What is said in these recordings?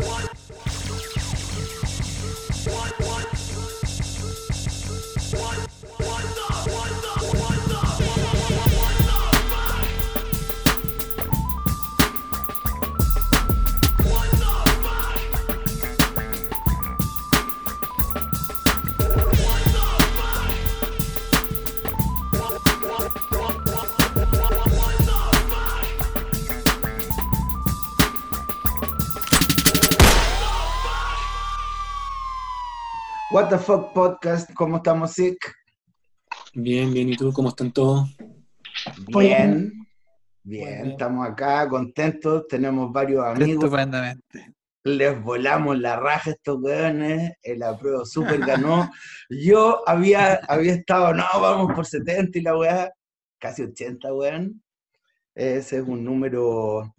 One. What the Fuck Podcast, ¿cómo estamos, Sick? Bien, bien, ¿y tú? ¿Cómo están todos? Bien, bien, estamos acá contentos, tenemos varios amigos. Estupendamente. Les volamos la raja a estos weones, el apruebo super ganó. Yo había, había estado, no, vamos por 70 y la weá, casi 80, weón. Ese es un número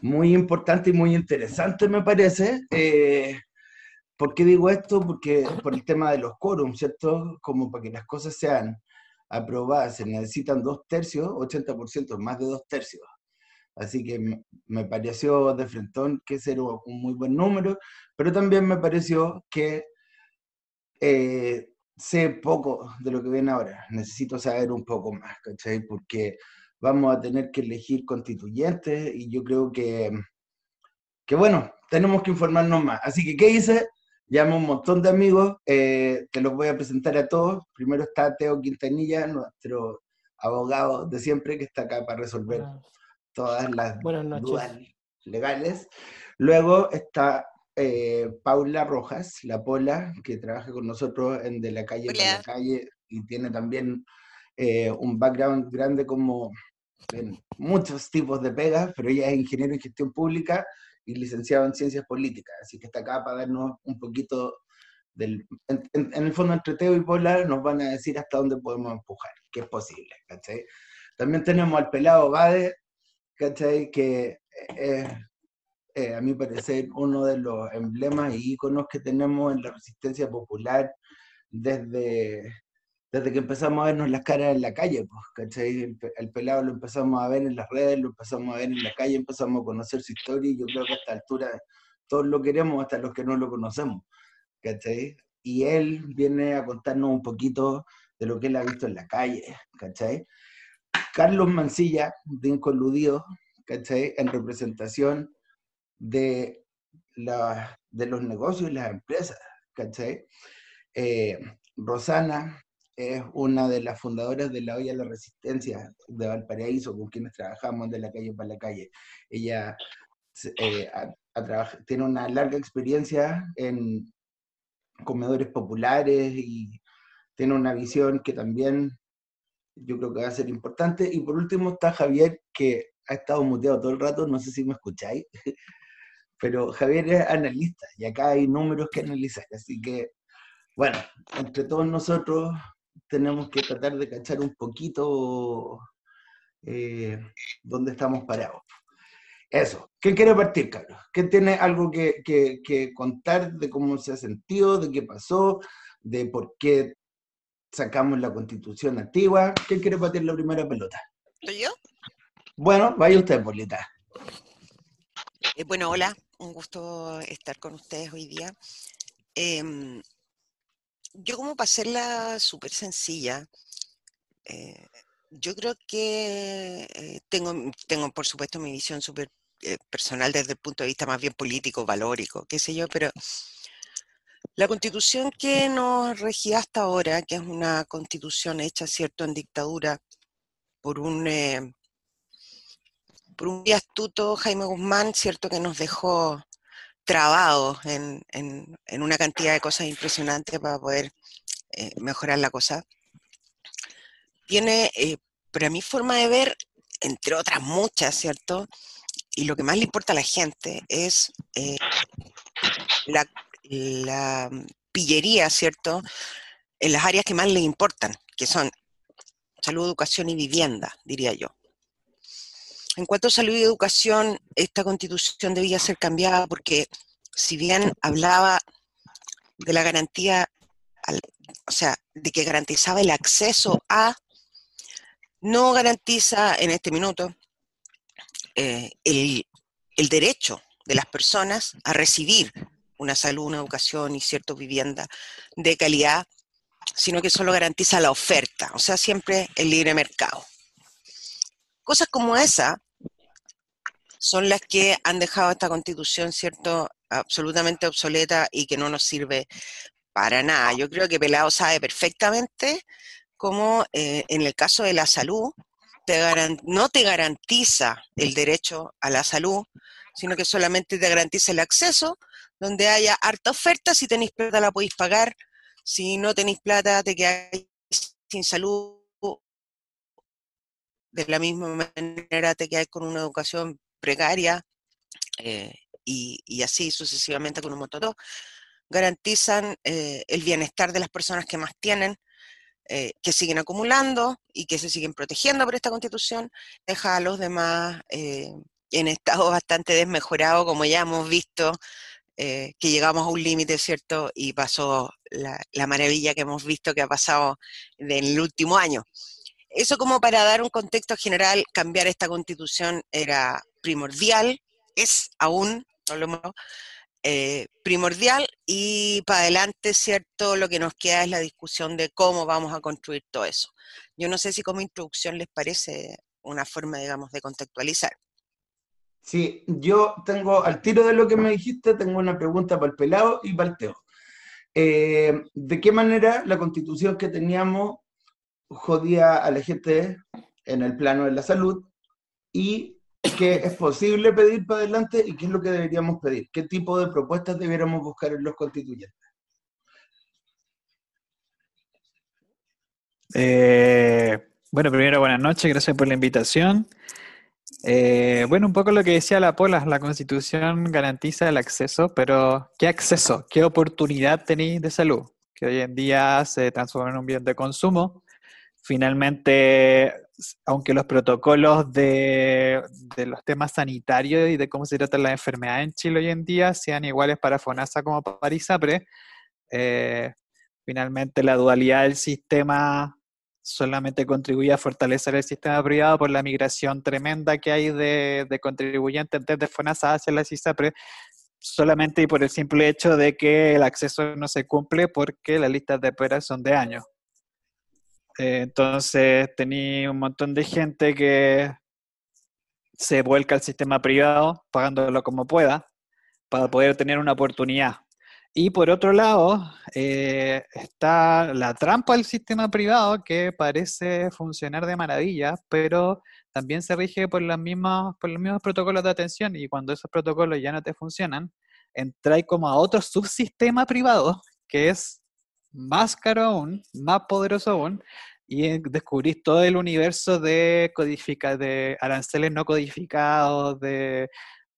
muy importante y muy interesante, me parece. Eh, ¿Por qué digo esto? Porque por el tema de los quórums, ¿cierto? Como para que las cosas sean aprobadas se necesitan dos tercios, 80%, más de dos tercios. Así que me pareció de frentón que ese era un muy buen número, pero también me pareció que eh, sé poco de lo que viene ahora. Necesito saber un poco más, ¿cachai? Porque vamos a tener que elegir constituyentes y yo creo que, que bueno, tenemos que informarnos más. Así que, ¿qué hice? Llamo un montón de amigos, eh, te los voy a presentar a todos. Primero está Teo Quintanilla, nuestro abogado de siempre, que está acá para resolver todas las dudas legales. Luego está eh, Paula Rojas, la Pola, que trabaja con nosotros en De la Calle para la Calle y tiene también eh, un background grande como en muchos tipos de pegas, pero ella es ingeniero en gestión pública y licenciado en ciencias políticas, así que está acá para darnos un poquito del... En, el fondo, entre Teo y Polar nos van a decir hasta dónde podemos empujar, que es posible, ¿cachai? También tenemos al pelado Bade, ¿cachai? Que es, eh, a mi parecer, uno de los emblemas y íconos que tenemos en la resistencia popular desde desde que empezamos a vernos las caras en la calle, pues, ¿cachai? El, pelado lo empezamos a ver en las redes, lo empezamos a ver en la calle, empezamos a conocer su historia y yo creo que a esta altura todos lo queremos, hasta los que no lo conocemos, ¿cachai? Y él viene a contarnos un poquito de lo que él ha visto en la calle, ¿cachai? Carlos Mancilla, de Incoludido, ¿cachai? En representación de, la, de los negocios y las empresas, ¿cachai? Eh, Rosana, es una de las fundadoras de la Olla la Resistencia de Valparaíso, con quienes trabajamos de la calle para la calle. Ella eh, tiene una larga experiencia en comedores populares y tiene una visión que también yo creo que va a ser importante. Y por último está Javier, que ha estado muteado todo el rato, no sé si me escucháis, pero Javier es analista y acá hay números que analizar, así que bueno, entre todos nosotros tenemos que tratar de cachar un poquito eh, dónde estamos parados. Eso. ¿Quién quiere partir, Carlos? ¿Quién tiene algo que, contar de cómo se ha sentido, de qué pasó, de por qué sacamos la constitución antigua? ¿Quién quiere partir la primera pelota? ¿Soy yo? Bueno, vaya usted, Polita. Eh, bueno, hola, un gusto estar con ustedes hoy día. Em, yo como para hacerla súper sencilla, eh, yo creo que eh, tengo, tengo, por supuesto, mi visión súper eh, personal desde el punto de vista más bien político, valórico, qué sé yo, pero la constitución que nos regía hasta ahora, que es una constitución hecha, cierto, en dictadura por un, por un astuto Jaime Guzmán, cierto, que nos dejó trabado en, una cantidad de cosas impresionantes para poder eh, mejorar la cosa. Tiene, eh, para mi forma de ver, entre otras muchas, ¿cierto? Y lo que más le importa a la gente es eh, la pillería, ¿cierto? En las áreas que más le importan, que son salud, educación y vivienda, diría yo. En cuanto a salud y educación, esta constitución debía ser cambiada porque si bien hablaba de la garantía, o sea, de que garantizaba el acceso a, no garantiza en este minuto eh, el, derecho de las personas a recibir una salud, una educación y cierta vivienda de calidad, sino que solo garantiza la oferta, o sea, siempre el libre mercado. Cosas como esa son las que han dejado esta constitución, ¿cierto?, absolutamente obsoleta y que no nos sirve para nada. Yo creo que Pelado sabe perfectamente cómo eh, en el caso de la salud no te garantiza el derecho a la salud, sino que solamente te garantiza el acceso, donde haya harta oferta, si tenéis plata la podéis pagar, si no tenéis plata te quedáis sin salud, de la misma manera te quedáis con una educación precaria eh, y, así sucesivamente con un montón garantizan eh, el bienestar de las personas que más tienen, eh, que siguen acumulando y que se siguen protegiendo por esta constitución, deja a los demás en estado bastante desmejorado, como ya hemos visto, que llegamos a un límite, ¿cierto? Y pasó la, la, maravilla que hemos visto que ha pasado en el último año. Eso como para dar un contexto general, cambiar esta constitución era primordial, es aún, no lo eh, primordial y para adelante, ¿cierto? Lo que nos queda es la discusión de cómo vamos a construir todo eso. Yo no sé si como introducción les parece una forma, digamos, de contextualizar. Sí, yo tengo, al tiro de lo que me dijiste, tengo una pregunta para el pelado y para el teo. Eh, ¿De qué manera la constitución que teníamos jodía a la gente en el plano de la salud y qué es posible pedir para adelante y qué es lo que deberíamos pedir, qué tipo de propuestas debiéramos buscar en los constituyentes. Eh, bueno, primero buenas noches, gracias por la invitación. Eh, bueno, un poco lo que decía la Pola, la constitución garantiza el acceso, pero ¿qué acceso? ¿Qué oportunidad tenéis de salud? Que hoy en día se transforma en un bien de consumo. Finalmente, aunque los protocolos de, los temas sanitarios y de cómo se trata la enfermedad en Chile hoy en día sean iguales para FONASA como para ISAPRE, eh, finalmente la dualidad del sistema solamente contribuye a fortalecer el sistema privado por la migración tremenda que hay de, de contribuyentes desde FONASA hacia la ISAPRE, solamente y por el simple hecho de que el acceso no se cumple porque las listas de espera son de años. Eh, entonces tenía un montón de gente que se vuelca al sistema privado, pagándolo como pueda, para poder tener una oportunidad. Y por otro lado, eh, está la trampa del sistema privado que parece funcionar de maravilla, pero también se rige por, las mismas, por los mismos protocolos de atención y cuando esos protocolos ya no te funcionan, entráis como a otro subsistema privado que es más caro aún, más poderoso aún, y descubrís todo el universo de, codifica, de aranceles no codificados, de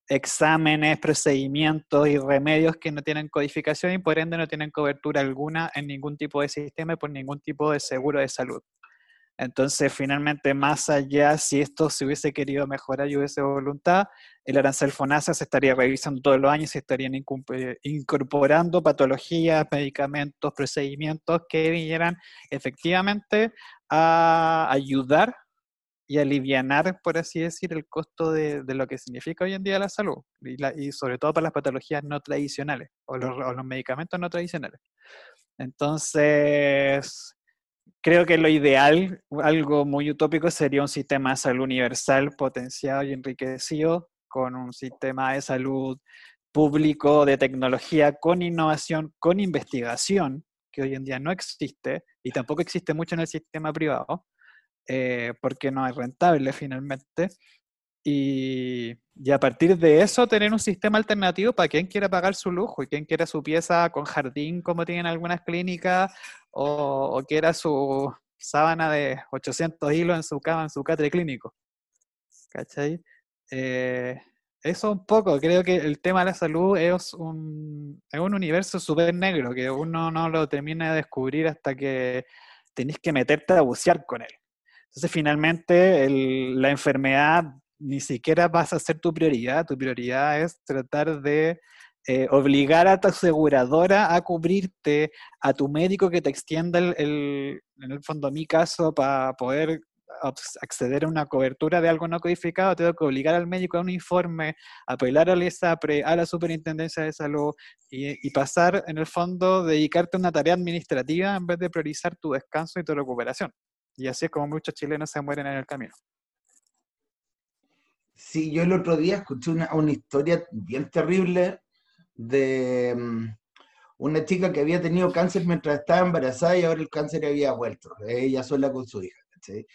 exámenes, procedimientos y remedios que no tienen codificación y por ende no tienen cobertura alguna en ningún tipo de sistema y por ningún tipo de seguro de salud. Entonces, finalmente, más allá, si esto se hubiese querido mejorar y hubiese voluntad, el arancel FONASA se estaría revisando todos los años, se estarían incorporando patologías, medicamentos, procedimientos que vinieran efectivamente a ayudar y aliviar, por así decir, el costo de, lo que significa hoy en día la salud, y, sobre todo para las patologías no tradicionales o los medicamentos no tradicionales. Entonces, creo que lo ideal, algo muy utópico, sería un sistema de salud universal potenciado y enriquecido con un sistema de salud público de tecnología con innovación, con investigación, que hoy en día no existe y tampoco existe mucho en el sistema privado, eh, porque no es rentable finalmente. Y, y, a partir de eso tener un sistema alternativo para quien quiera pagar su lujo y quien quiera su pieza con jardín como tienen algunas clínicas o, o quiera su sábana de 800 hilos en su cama, en su catre clínico. ¿Cachai? Eh, eso un poco, creo que el tema de la salud es un, es un universo súper negro que uno no lo termina de descubrir hasta que tenés que meterte a bucear con él. Entonces, finalmente, la enfermedad ni siquiera vas a ser tu prioridad, tu prioridad es tratar de eh, obligar a tu aseguradora a cubrirte, a tu médico que te extienda el, en el fondo mi caso para poder acceder a una cobertura de algo no codificado, tengo que obligar al médico a un informe, apelar al ISAPRE, a la Superintendencia de Salud y, y pasar, en el fondo, dedicarte a una tarea administrativa en vez de priorizar tu descanso y tu recuperación. Y así es como muchos chilenos se mueren en el camino. Sí, yo el otro día escuché una, una historia bien terrible de mm, una chica que había tenido cáncer mientras estaba embarazada y ahora el cáncer había vuelto, ella sola con su hija. ¿cachai?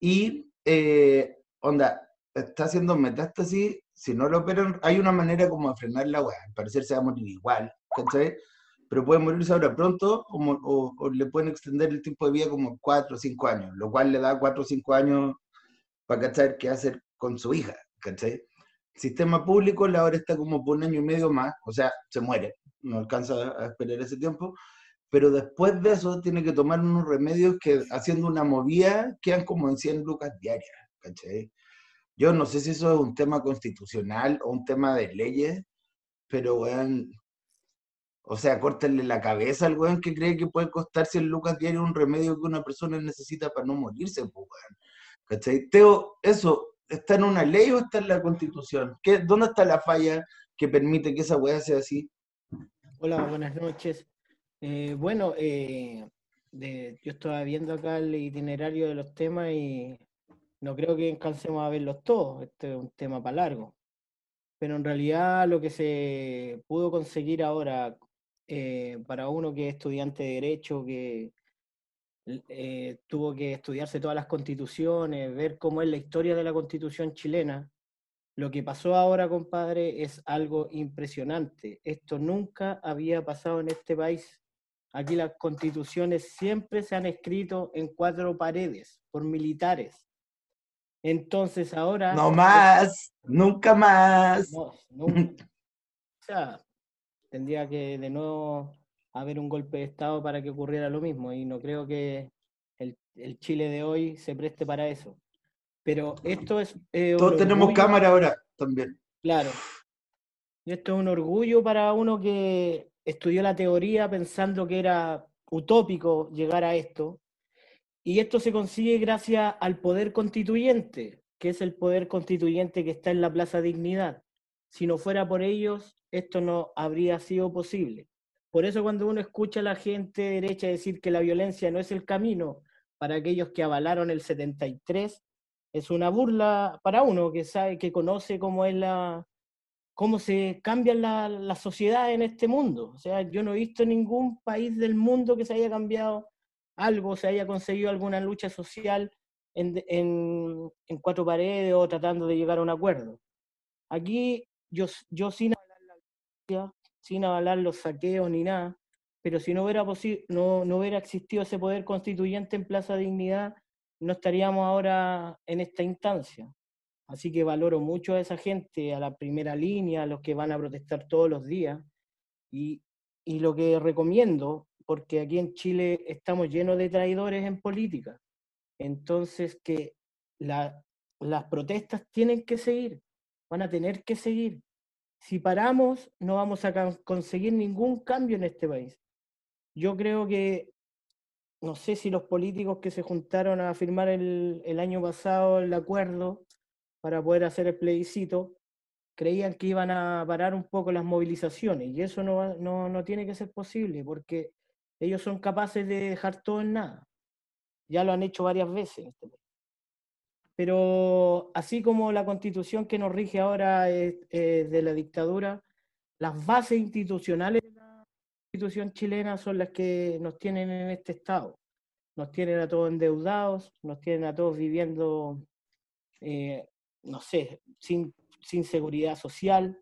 Y, eh, onda, está haciendo metástasis, si no lo operan, hay una manera como de frenar la weá, al parecer se va a morir igual, ¿cachai? Pero puede morirse ahora pronto o le pueden extender el tiempo de vida como 4 o 5 años, lo cual le da 4 o 5 años para cachar qué hacer con su hija, ¿cachai? El sistema público la hora está como por un año y medio más, o sea, se muere, no alcanza a esperar ese tiempo, pero después de eso tiene que tomar unos remedios que haciendo una movida quedan como en 100 lucas diarias, ¿cachai? Yo no sé si eso es un tema constitucional o un tema de leyes, pero weón, o sea, córtenle la cabeza al weón que cree que puede costar 100 lucas diarias un remedio que una persona necesita para no morirse, pues, weón. ¿Cachai? Teo, eso, ¿está en una ley o está en la constitución? ¿Qué, ¿Dónde está la falla que permite que esa weá sea así? Hola, buenas noches. Eh, bueno, eh, yo estaba viendo acá el itinerario de los temas y no creo que alcancemos a verlos todos. Este es un tema para largo. Pero en realidad lo que se pudo conseguir ahora eh, para uno que es estudiante de Derecho, que eh, tuvo que estudiarse todas las constituciones, ver cómo es la historia de la constitución chilena, lo que pasó ahora, compadre, es algo impresionante. Esto nunca había pasado en este país. Aquí las constituciones siempre se han escrito en cuatro paredes por militares. Entonces ahora... No más, nunca más. No, nunca. O sea, tendría que de nuevo haber un golpe de Estado para que ocurriera lo mismo y no creo que el, el Chile de hoy se preste para eso. Pero esto es... eh, Todos tenemos orgullo- cámara ahora también. Claro. Y esto es un orgullo para uno que estudió la teoría pensando que era utópico llegar a esto. Y esto se consigue gracias al poder constituyente, que es el poder constituyente que está en la Plaza Dignidad. Si no fuera por ellos, esto no habría sido posible. Por eso cuando uno escucha a la gente derecha decir que la violencia no es el camino para aquellos que avalaron el 73, es una burla para uno que sabe, que conoce cómo es la, cómo se cambia la, la sociedad en este mundo. O sea, yo no he visto ningún país del mundo que se haya cambiado algo, se haya conseguido alguna lucha social en, en, en cuatro paredes o tratando de llegar a un acuerdo. Aquí yo, yo sin avalar la violencia, sin avalar los saqueos ni nada, pero si no hubiera, existido ese poder constituyente en Plaza Dignidad, no estaríamos ahora en esta instancia. Así que valoro mucho a esa gente, a la primera línea, a los que van a protestar todos los días. Y, lo que recomiendo, porque aquí en Chile estamos llenos de traidores en política, entonces que la- las protestas tienen que seguir, van a tener que seguir. Si paramos, no vamos a conseguir ningún cambio en este país. Yo creo que no sé si los políticos que se juntaron a firmar el, año pasado el acuerdo para poder hacer el plebiscito, creían que iban a parar un poco las movilizaciones y eso no, no, no tiene que ser posible porque ellos son capaces de dejar todo en nada. Ya lo han hecho varias veces. este país. Pero así como la constitución que nos rige ahora es, es de la dictadura, las bases institucionales de la constitución chilena son las que nos tienen en este estado. Nos tienen a todos endeudados, nos tienen a todos viviendo, eh, no sé, sin, sin seguridad social,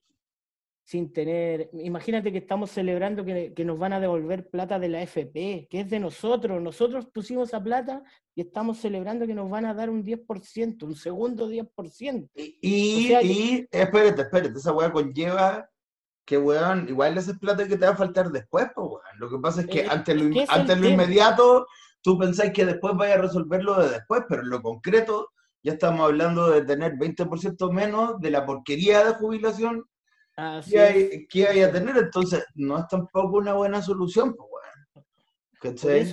sin tener... Imagínate que estamos celebrando que, que nos van a devolver plata de la FP, que es de nosotros. Nosotros pusimos esa plata y estamos celebrando que nos van a dar un 10%, un segundo 10%. Y, y, O sea, y- espérate, espérate, esa weá conlleva que, weón, igual esa es plata que te va a faltar después, pues, weón. Lo que pasa es que Eh, ante lo, es que ante lo inmediato, tú pensáis que después vaya a resolverlo de después, pero en lo concreto, ya estamos hablando de tener 20% menos de la porquería de jubilación Así que es. hay, que hay a tener, entonces no es tampoco una buena solución, pues,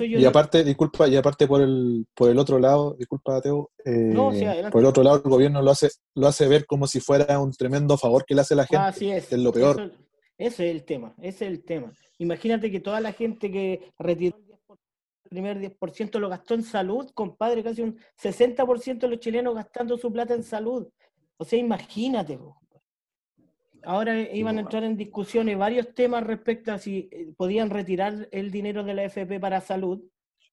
Y no- aparte, disculpa, y aparte por el, por el otro lado, disculpa, Teo, eh, No, sí, adelante. por el otro lado el gobierno lo hace, lo hace ver como si fuera un tremendo favor que le hace a la gente. Así es. es lo peor. Eso- ese es el tema, ese es el tema. Imagínate que toda la gente que retiró el 10%, el primer 10% lo gastó en salud, compadre, casi un 60% de los chilenos gastando su plata en salud. O sea, imagínate. Ahora iban a entrar en discusiones varios temas respecto a si eh, podían retirar el dinero de la FP para salud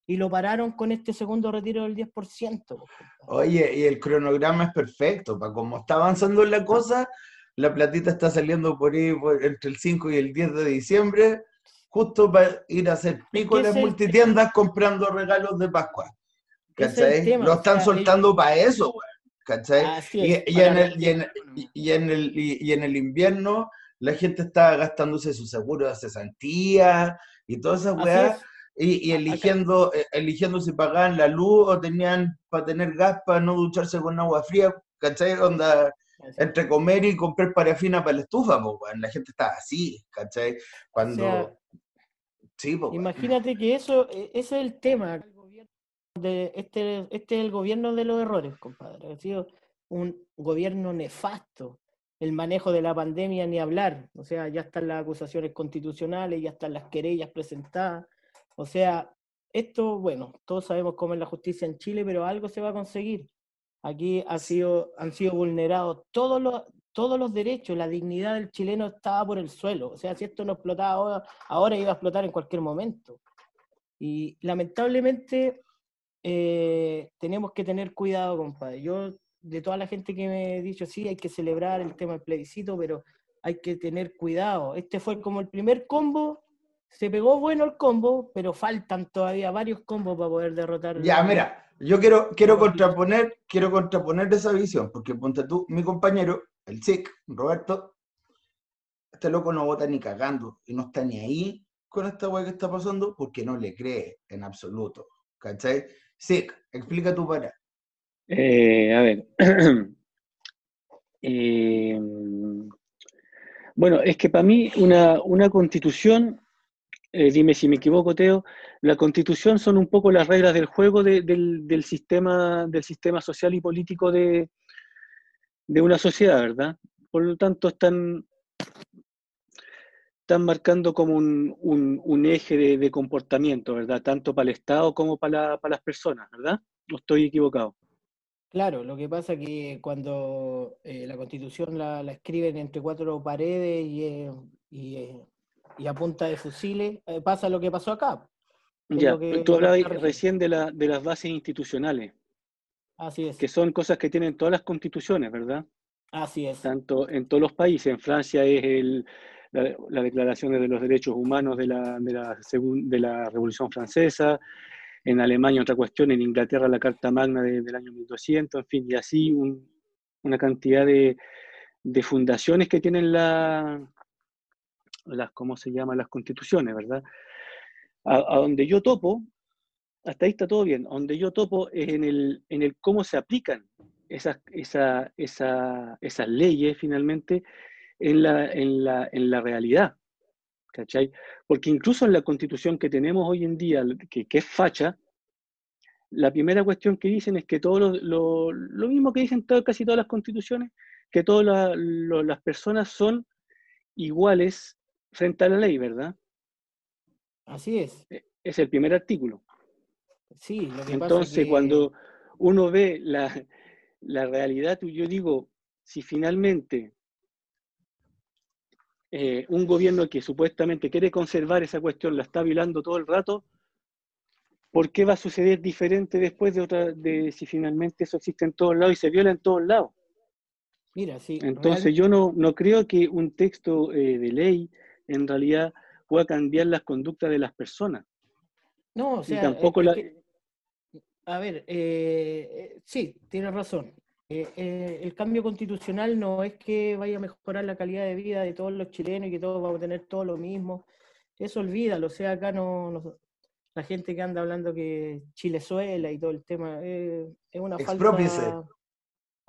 y lo pararon con este segundo retiro del 10%. po, compadre. Oye, y el cronograma es perfecto, para como está avanzando la cosa, la platita está saliendo por ahí por- entre el 5 y el 10 de diciembre, justo para ir a hacer pico en las multitiendas comprando regalos de Pascua. Es ¿Cachai? tema, Lo o están sea, soltando para eso, weón. ¿Cachai? Y, en el, invierno la gente está gastándose su seguro de cesantía y todas esas weas es. y, y eligiendo, eh, eligiendo si pagaban la luz o tenían para tener gas para no ducharse con agua fría, ¿cachai? Onda, entre comer y comprar parafina para la estufa, weón. La gente está así, ¿cachai? Cuando... sea, sí, weón. Imagínate que eso, e- ese es el tema. De- este, este es el gobierno de los errores, compadre. Ha sido un gobierno nefasto. El manejo de la pandemia, ni hablar. O sea, ya están las acusaciones constitucionales, ya están las querellas presentadas. O sea, esto, bueno, todos sabemos cómo es la justicia en Chile, pero algo se va a conseguir. Aquí ha sido, han sido vulnerados todos los, todos los derechos, la dignidad del chileno estaba por el suelo. O sea, si esto no explotaba ahora, ahora iba a explotar en cualquier momento. Y lamentablemente eh, tenemos que tener cuidado, compadre. Yo, de toda la gente que me he dicho, sí, hay que celebrar el tema del plebiscito, pero hay que tener cuidado. Este fue como el primer combo, se pegó bueno el combo, pero faltan todavía varios combos para poder derrotar. Ya, mira, yo quiero, quiero contraponer, quiero contraponer esa visión, porque ponte tú, mi compañero, el SIC, Roberto, este loco no vota ni cagando y no está ni ahí con esta weá que está pasando porque no le cree en absoluto. ¿Cachai? SIC, explica tu para. Eh, a ver. Eh, bueno, es que para mí una, una constitución, eh, dime si me equivoco, Teo, la constitución son un poco las reglas del juego de- del, del sistema, del sistema social y político de, de una sociedad, ¿verdad? Por lo tanto, están, están marcando como un, un- un eje de, de comportamiento, ¿verdad? Tanto para el Estado como para, la- para las personas, ¿verdad? No estoy equivocado. Claro, lo que pasa que cuando eh, la constitución la, la escriben entre cuatro paredes y, eh, y, eh, y a punta de fusiles, eh, pasa lo que pasó acá. es Ya, que- tú hablabas recién de, la, de las bases institucionales, Así es, que son cosas que tienen todas las constituciones, ¿verdad? así es. Tanto en todos los países. En Francia es el, la, la Declaración de los Derechos Humanos de la, de, la de la Revolución Francesa, en Alemania otra cuestión, en Inglaterra la Carta Magna de- del año 1200, en fin, y así un- una cantidad de, de fundaciones que tienen la, las, ¿cómo se llama? Las constituciones, ¿verdad? A, a donde yo topo, hasta ahí está todo bien, a donde yo topo es en el, en el cómo se aplican esas, esa, esa- esas leyes finalmente en la, en la, en la realidad. ¿Cachai? Porque incluso en la constitución que tenemos hoy en día, que, que es facha, la primera cuestión que dicen es que todo lo, lo- lo mismo que dicen todo- casi todas las constituciones, que todas la- lo- las personas son iguales frente a la ley, ¿verdad? Así es. E- Es el primer artículo. Sí, lo que pasa Entonces, que- cuando uno ve la, la realidad, yo digo, si finalmente eh, un gobierno que supuestamente quiere conservar esa cuestión la está violando todo el rato, ¿por qué va a suceder diferente después de otra, de si finalmente eso existe en todos lados y se viola en todos lados? Mira, sí, Entonces real- yo no, no creo que un texto eh, de ley en realidad pueda cambiar las conductas de las personas. no, o Y sea, tampoco la... que- a ver, eh, eh, sí, tienes razón. Eh, eh, el cambio constitucional no es que vaya a mejorar la calidad de vida de todos los chilenos y que todos vamos a tener todo lo mismo. Eso olvídalo, o sea, acá no, no- la gente que anda hablando que Chilezuela y todo el tema eh, es una Exprópiese. falta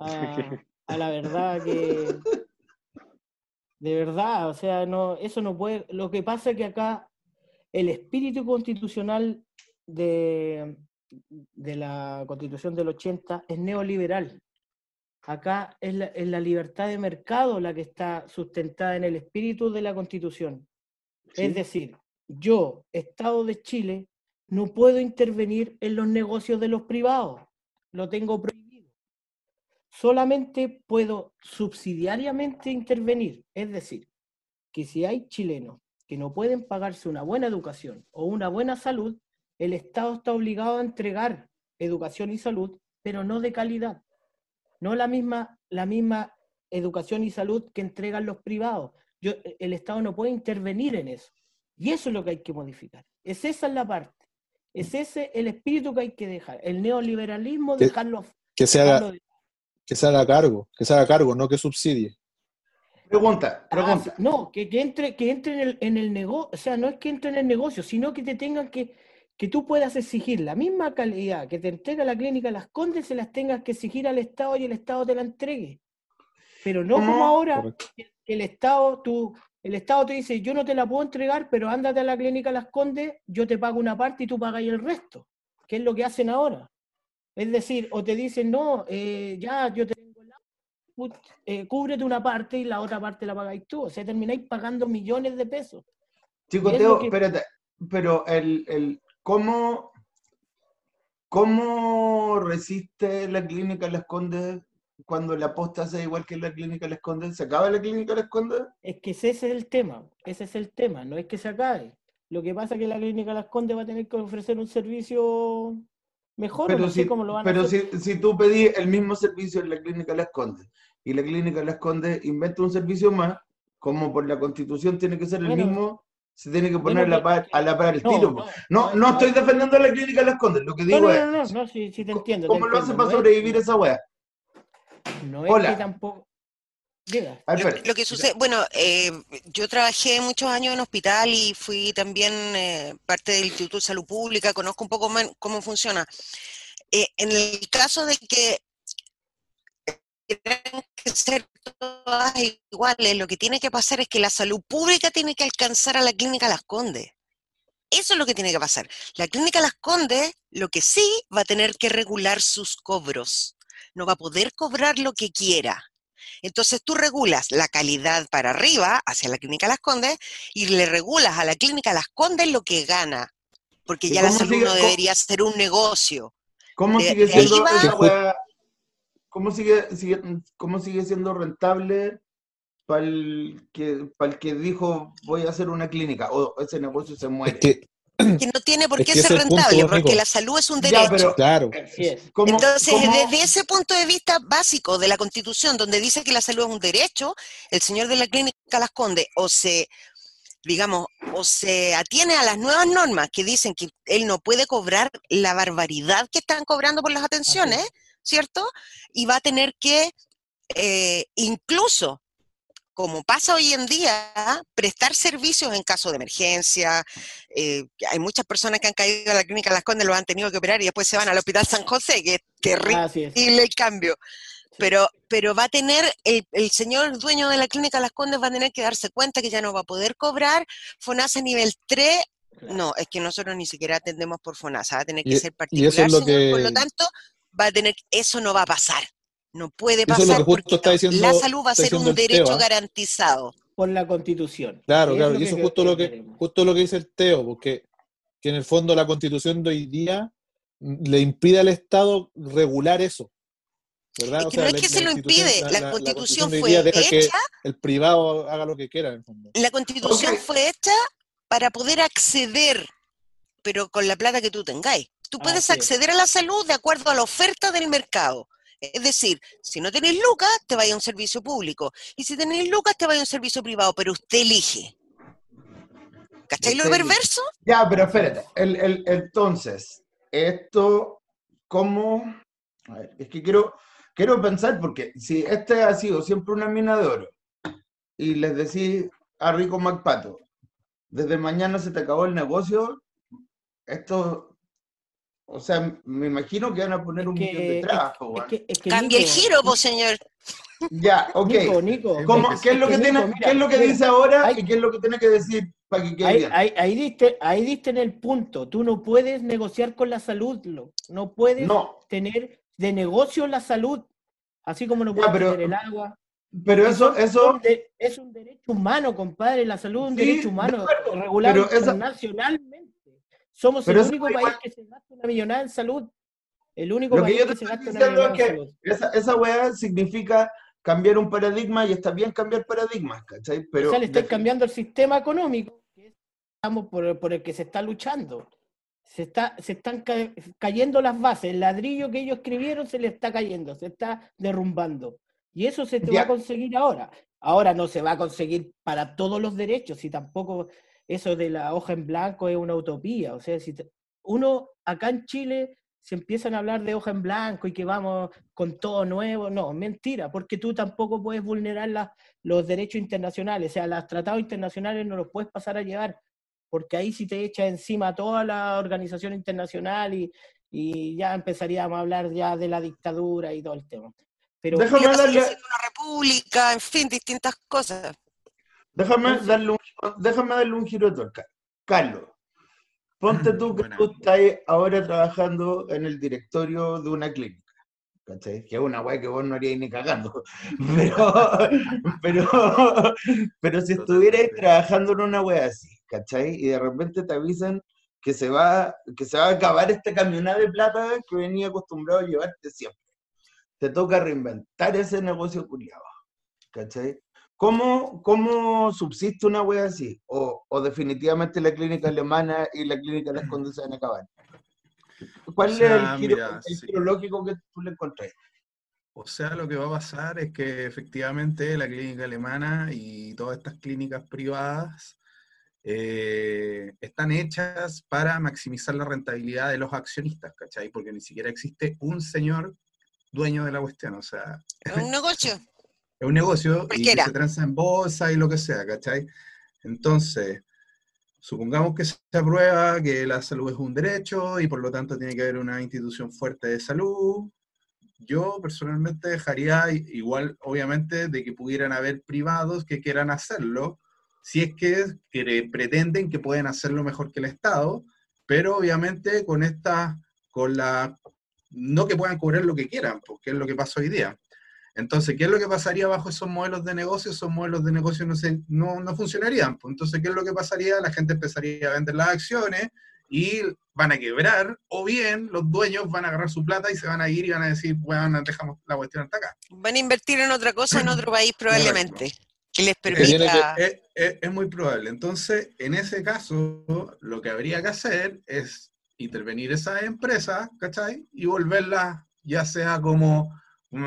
a, a la verdad que de verdad, o sea, no, eso no puede. Lo que pasa es que acá el espíritu constitucional de, de la constitución del 80 es neoliberal. Acá es la, es la libertad de mercado la que está sustentada en el espíritu de la constitución. Sí. Es decir, yo, Estado de Chile, no puedo intervenir en los negocios de los privados. Lo tengo prohibido. Solamente puedo subsidiariamente intervenir. Es decir, que si hay chilenos que no pueden pagarse una buena educación o una buena salud, el Estado está obligado a entregar educación y salud, pero no de calidad. No la misma, la misma educación y salud que entregan los privados. Yo, el Estado no puede intervenir en eso. Y eso es lo que hay que modificar. Es esa la parte. Es ese el espíritu que hay que dejar. El neoliberalismo, Que- dejarlo, Que se haga, dejarlo de- que se haga cargo, que se haga cargo, no que subsidie. Pregunta, Ah, pregunta. sí, no, que, que entre, que entre en el, en el negocio, o sea, no es que entre en el negocio, sino que te tengan que, que tú puedas exigir la misma calidad que te entrega la clínica Las Condes, se las tengas que exigir al Estado y el Estado te la entregue. Pero no como ahora, el Estado, tú, el Estado te dice, yo no te la puedo entregar, pero ándate a la clínica Las Condes, yo te pago una parte y tú pagas el resto, que es lo que hacen ahora. Es decir, o te dicen, no, eh, ya, yo te tengo la eh, cúbrete una parte y la otra parte la pagáis tú. O sea, termináis pagando millones de pesos. Chico, Teo, que- espérate, pero el, el, ¿cómo, ¿cómo resiste la clínica Las Condes cuando la posta hace igual que la clínica Las Condes? ¿Se acaba la clínica Las Condes? Es que ese es el tema, ese es el tema, no es que se acabe. Lo que pasa es que la clínica Las Condes va a tener que ofrecer un servicio mejor, Pero, no sé si, cómo lo van a pero hacer. si, si tú pedís el mismo servicio en la clínica Las Condes y la clínica Las Condes inventa un servicio más, como por la constitución tiene que ser el Bueno, mismo, se tiene que bueno, poner la a la par el tiro. po. no, No, no estoy defendiendo a la clínica Las Condes, lo que no, digo no, es, no, no, no, sí, sí te entiendo. te ¿cómo lo hace entiendo, para no es- sobrevivir esa wea? No es Hola. que tampoco. Lo, lo que sucede, bueno, eh, yo trabajé muchos años en hospital y fui también eh, parte del Instituto de Salud Pública, conozco un poco más cómo funciona. Eh, en el caso de que tienen que ser todas iguales, lo que tiene que pasar es que la salud pública tiene que alcanzar a la clínica Las Condes. Eso es lo que tiene que pasar. La clínica Las Condes, lo que sí va a tener que regular sus cobros. No va a poder cobrar lo que quiera. Entonces tú regulas la calidad para arriba hacia la clínica Las Condes y le regulas a la clínica Las Condes lo que gana. Porque ¿Y ya la salud sigue- no debería ser un negocio. ¿Cómo de- sigue siendo esa ¿Cómo sigue, sigue- cómo sigue siendo rentable para el que, para el que dijo voy a hacer una clínica? O ese negocio se Es muere. que, Que no tiene por Es qué que ser rentable, porque la salud es un Ya, derecho. pero- claro, Así es. ¿Cómo- Entonces, cómo- desde ese punto de vista básico de la Constitución, donde dice que la salud es un derecho, el señor de la clínica Las Condes o se, digamos, o se atiene a las nuevas normas que dicen que él no puede cobrar la barbaridad que están cobrando por las atenciones, ¿cierto? Y va a tener que, eh, incluso, como pasa hoy en día, prestar servicios en caso de emergencia. eh, hay muchas personas que han caído a la clínica Las Condes, lo han tenido que operar y después se van al Hospital San José, que es terrible el cambio. Pero, pero va a tener, el, el señor dueño de la clínica Las Condes va a tener que darse cuenta que ya no va a poder cobrar FONASA nivel 3. No, es que nosotros ni siquiera atendemos por FONASA, va a tener que Y- ser y particular, eso es lo señor, por que- lo tanto, va a tener, eso no va a pasar. No puede Eso es lo pasar que justo porque está no, diciendo- la salud va a ser un derecho Teo, ¿ah? garantizado. Por la constitución. claro, claro. Y eso es justo lo que, queremos. justo lo que dice el Teo, porque que en el fondo la constitución de hoy día le impide al Estado regular eso. ¿verdad? Es O que sea, no es la- que se la lo impide, la, la constitución fue día deja que hecha el privado haga lo que quiera en el fondo. La constitución fue hecha para poder acceder, pero con la plata que tú tengáis. Tú puedes Así es. acceder a la salud de acuerdo a la oferta del mercado. Es decir, si no tenéis lucas, te vaya a un servicio público. Y si tenéis lucas, te vaya a un servicio privado, pero usted elige. ¿Cachai lo perverso? Ya, pero espérate. El, el- entonces, esto, ¿cómo? A ver, es que quiero, quiero pensar, porque si este ha sido siempre una mina de oro, y les decís a Rico MacPato, desde mañana se te acabó el negocio, esto O sea, me imagino que van a poner un que- millón de es- trabajo, es weón. que- es que Cambia el giro, pues señor. Ya, ok. Nico, Nico, ¿Cómo- Es ¿Qué es lo que tiene, Nico, qué es lo que mira, dice ahora hay- y qué es lo que tiene que decir para que quede Ahí, bien? ahí, ahí diste, ahí diste en el punto. Tú no puedes negociar con la salud, lo- no puedes No, tener de negocio la salud, así como no Ya, puedes pero- tener el agua. pero eso, eso, son de- es un derecho humano, compadre. La salud es un Sí, derecho de humano acuerdo, regulado pero eso- internacionalmente. Somos Pero el único igual- país que se gasta una millonada en salud. El único Lo que país que, te se estoy gasta una millonada es en que salud. esa, esa weá significa cambiar un paradigma y está bien cambiar paradigmas, ¿cachai? Pero o sea, le defin- cambiando el sistema económico, que es, digamos, por, por el que se está luchando. Se, está, se están ca- cayendo las bases, el ladrillo que ellos escribieron se le está cayendo, se está derrumbando. Y eso se te va Ya. a conseguir ahora. Ahora no se va a conseguir para todos los derechos y tampoco eso de la hoja en blanco es una utopía. O sea, si te- uno acá en Chile se empiezan a hablar de hoja en blanco y que vamos con todo nuevo, no, mentira, porque tú tampoco puedes vulnerar los derechos internacionales, o sea, los tratados internacionales no los puedes pasar a llevar, porque ahí sí te echa encima toda la organización internacional y, y ya empezaríamos a hablar ya de la dictadura y todo el tema. Pero Déjame siendo una república, en fin, distintas cosas. Déjame, darle un, déjame darle un giro de tuerca. Carlos, ponte tú que Buena. tú estás ahora trabajando en el directorio de una clínica. ¿Cachai? Que es una weá que vos no haríais ni cagando. Pero, pero, pero si estuvierais trabajando en una weá así, ¿cachai? Y de repente te avisan que se va, que se va a acabar esta camionada de plata que venía acostumbrado a llevarte siempre. Te toca reinventar ese negocio culiado. ¿Cachai? ¿Cómo, ¿Cómo subsiste una wea así? O, o definitivamente la clínica alemana y la clínica Las van a acabar. ¿Cuál O sea, es el giro, mira, el sí. giro lógico que tú le encontrás? O sea, lo que va a pasar es que efectivamente la clínica alemana y todas estas clínicas privadas eh, están hechas para maximizar la rentabilidad de los accionistas, ¿cachai? Porque ni siquiera existe un señor dueño de la cuestión, o sea, Es un negocio. es un negocio y que Cualquiera. se transa en bolsa y lo que sea, ¿cachai? Entonces, supongamos que se aprueba que la salud es un derecho y por lo tanto tiene que haber una institución fuerte de salud. Yo personalmente dejaría igual, obviamente, de que pudieran haber privados que quieran hacerlo, si es que, que pretenden que pueden hacerlo mejor que el Estado, pero obviamente con esta, con la, no que puedan cobrar lo que quieran, porque es lo que pasa hoy día. Entonces, ¿qué es lo que pasaría bajo esos modelos de negocio? Esos modelos de negocio no, se, no, no funcionarían. pues. Entonces, ¿qué es lo que pasaría? La gente empezaría a vender las acciones y van a quebrar, o bien los dueños van a agarrar su plata y se van a ir y van a decir, bueno, dejamos la cuestión hasta acá. Van a invertir en otra cosa en otro país probablemente, que les Es, permita... es- es- es muy probable. Entonces, en ese caso, lo que habría que hacer es intervenir esas empresas, ¿cachai? Y volverlas, ya sea como,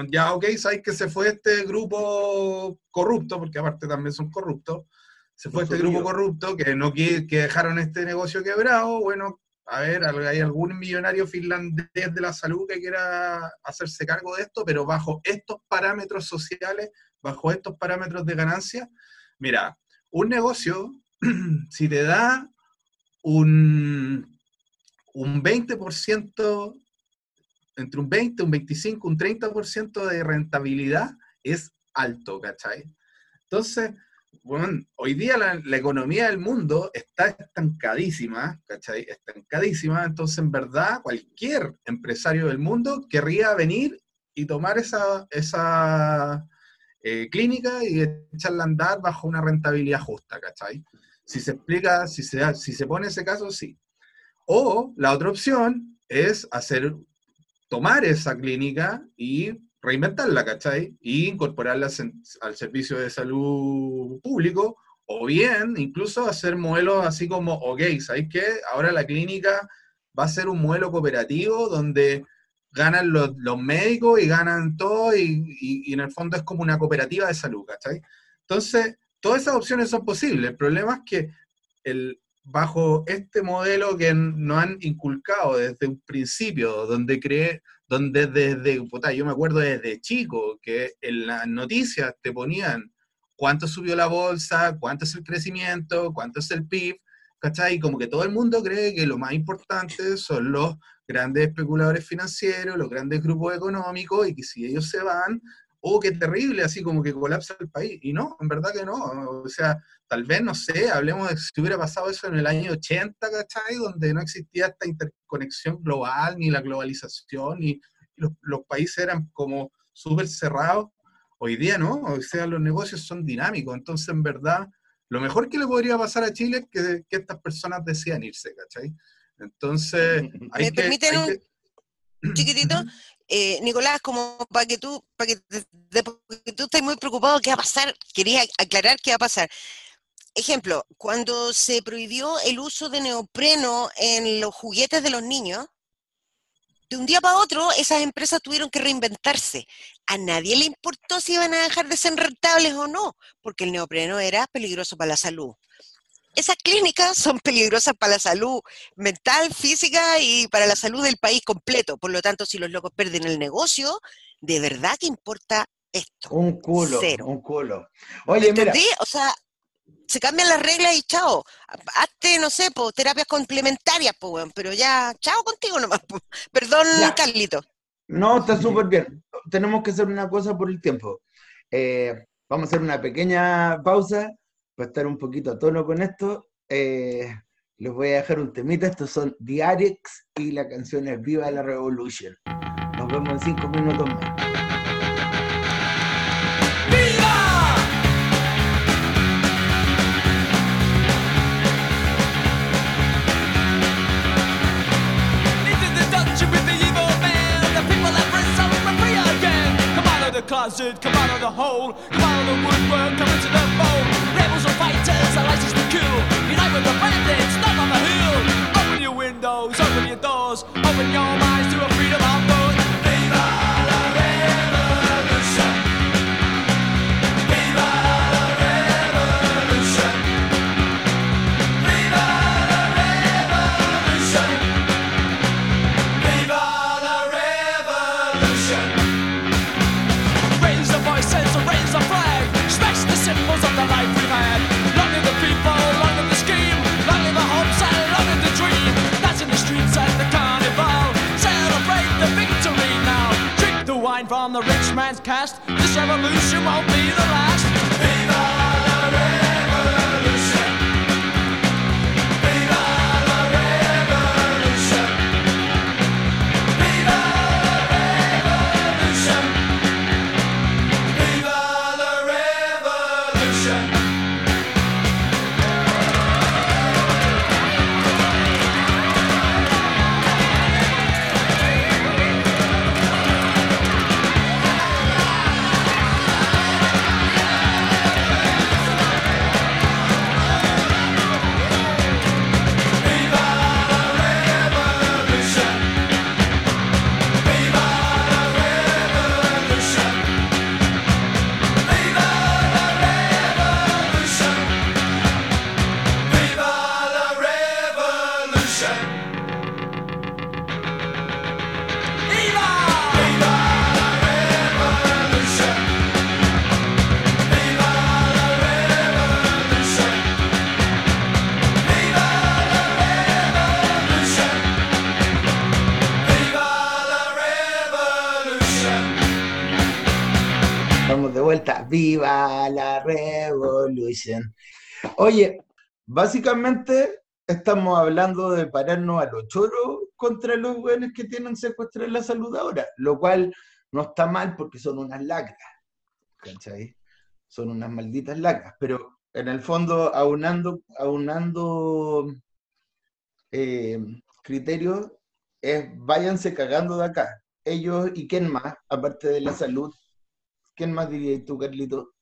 ya, ok, sabéis que se fue este grupo corrupto, porque aparte también son corruptos, se fue este grupo corrupto que no que dejaron este negocio quebrado, bueno, a ver, hay algún millonario finlandés de la salud que quiera hacerse cargo de esto, pero bajo estos parámetros sociales, bajo estos parámetros de ganancia, mira, un negocio, si te da un, un 20%, entre un 20, un 25, un 30% de rentabilidad, es alto, ¿cachai? Entonces, bueno, hoy día la, economía del mundo está estancadísima, ¿cachai? Estancadísima, entonces en verdad cualquier empresario del mundo querría venir y tomar esa, esa eh, clínica y echarla a andar bajo una rentabilidad justa, ¿cachai? Si se explica, si se, si se pone ese caso, sí. O la otra opción es hacer, tomar esa clínica y reinventarla, ¿cachai? Y incorporarla al servicio de salud público, o bien incluso hacer modelos así como, ok, ¿sabéis qué? Ahora la clínica va a ser un modelo cooperativo donde ganan los, médicos y ganan todo y, y- y en el fondo es como una cooperativa de salud, ¿cachai? Entonces, todas esas opciones son posibles. El problema es que el, bajo este modelo que nos han inculcado desde un principio, donde cree, donde desde, puta, yo me acuerdo desde chico, que en las noticias te ponían cuánto subió la bolsa, cuánto es el crecimiento, cuánto es el PIB, ¿cachai? Y como que todo el mundo cree que lo más importante son los grandes especuladores financieros, los grandes grupos económicos, y que si ellos se van, oh, qué terrible, así como que colapsa el país. Y no, en verdad que no. O sea, tal vez, no sé, hablemos de si hubiera pasado eso en el año 80, ¿cachai? Donde no existía esta interconexión global, ni la globalización, ni los, los países eran como súper cerrados. Hoy día no, o sea, los negocios son dinámicos. Entonces, en verdad, lo mejor que le podría pasar a Chile es que, que estas personas decían irse, ¿cachai? Entonces, hay ¿Me que, permiten hay un que- chiquitito? Eh, Nicolás, como para que tú, para que, te- de- porque tú estás muy preocupado, ¿qué va a pasar? Quería aclarar qué va a pasar. Ejemplo, cuando se prohibió el uso de neopreno en los juguetes de los niños, de un día para otro esas empresas tuvieron que reinventarse. A nadie le importó si iban a dejar de ser rentables o no, porque el neopreno era peligroso para la salud. Esas clínicas son peligrosas para la salud mental, física y para la salud del país completo. Por lo tanto, si los locos pierden el negocio, ¿de verdad que importa esto? Un culo, Cero. un culo. ¿Me Oye, mira? O sea, se cambian las reglas y chao. Hazte, no sé, po, terapias complementarias, po, weón, pero ya, chao contigo nomás. po. Perdón, Ya. Carlito. no, está súper bien. Tenemos que hacer una cosa por el tiempo. Eh, vamos a hacer una pequeña pausa para estar un poquito a tono con esto. Eh, les voy a dejar un temita. Estos son The Addicts y la canción es Viva la Revolution. Nos vemos en cinco minutos más. Closet, come out of the hole. Come out of the woodwork, come into the fold. Rebels and fighters, a license to kill. Unite with the bandits, stand on the hill. Open your windows, open your doors. Open your minds to a freedom of from the rich man's cast. This revolution won't be ¡Viva la revolution! Oye, básicamente estamos hablando de pararnos a los choros contra los buenos que tienen secuestrada la salud ahora, lo cual no está mal porque son unas lacras. ¿Cachai? Son unas malditas lacras. Pero en el fondo, aunando, aunando eh, criterios, váyanse cagando de acá. Ellos y quién más, aparte de la salud, ¿Quién más dirías tú, Carlito?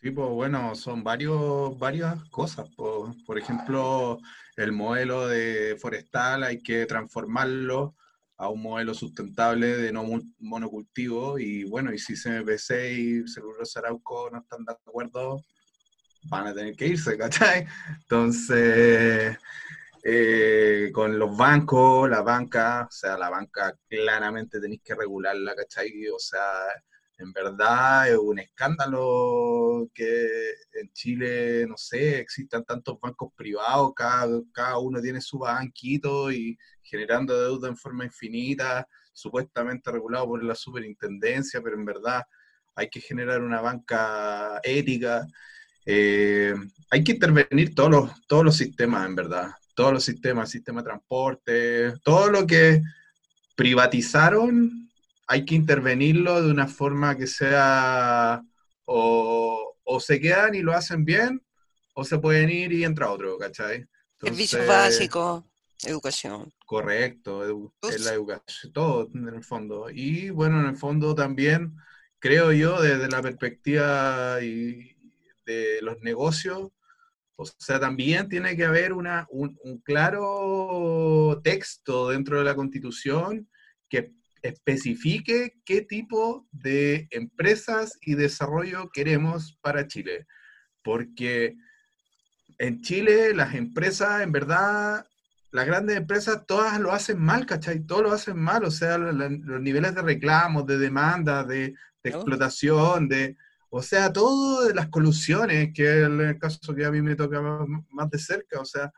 Sí, pues bueno, son varios, varias cosas. po. Por ejemplo, el modelo de forestal hay que transformarlo a un modelo sustentable de no monocultivo y bueno, y si CMPC y Celulosa Arauco no están de acuerdo, van a tener que irse, ¿cachai? Entonces, eh, con los bancos, la banca, o sea, la banca claramente tenéis que regularla, ¿cachai? O sea, En verdad es un escándalo que en Chile, no sé, existan tantos bancos privados, cada, cada uno tiene su banquito y generando deuda en forma infinita, supuestamente regulado por la superintendencia, pero en verdad hay que generar una banca ética. Eh, hay que intervenir todos los, todos los sistemas, en verdad. Todos los sistemas, sistema de transporte, todo lo que privatizaron, hay que intervenirlo de una forma que sea o, o se quedan y lo hacen bien, o se pueden ir y entra otro, ¿cachai? Entonces, básicos, educación. Correcto, edu- es la educación, todo en el fondo. Y bueno, en el fondo también creo yo desde la perspectiva y de los negocios, o sea, también tiene que haber una, un, un claro texto dentro de la Constitución que especifique qué tipo de empresas y desarrollo queremos para Chile. Porque en Chile las empresas, en verdad, las grandes empresas todas lo hacen mal, ¿cachai? Todos lo hacen mal, o sea, la- la- los niveles de reclamos, de demanda, de, de explotación, de, o sea, todo de las colusiones, que es el caso que a mí me toca más, más de cerca, o sea,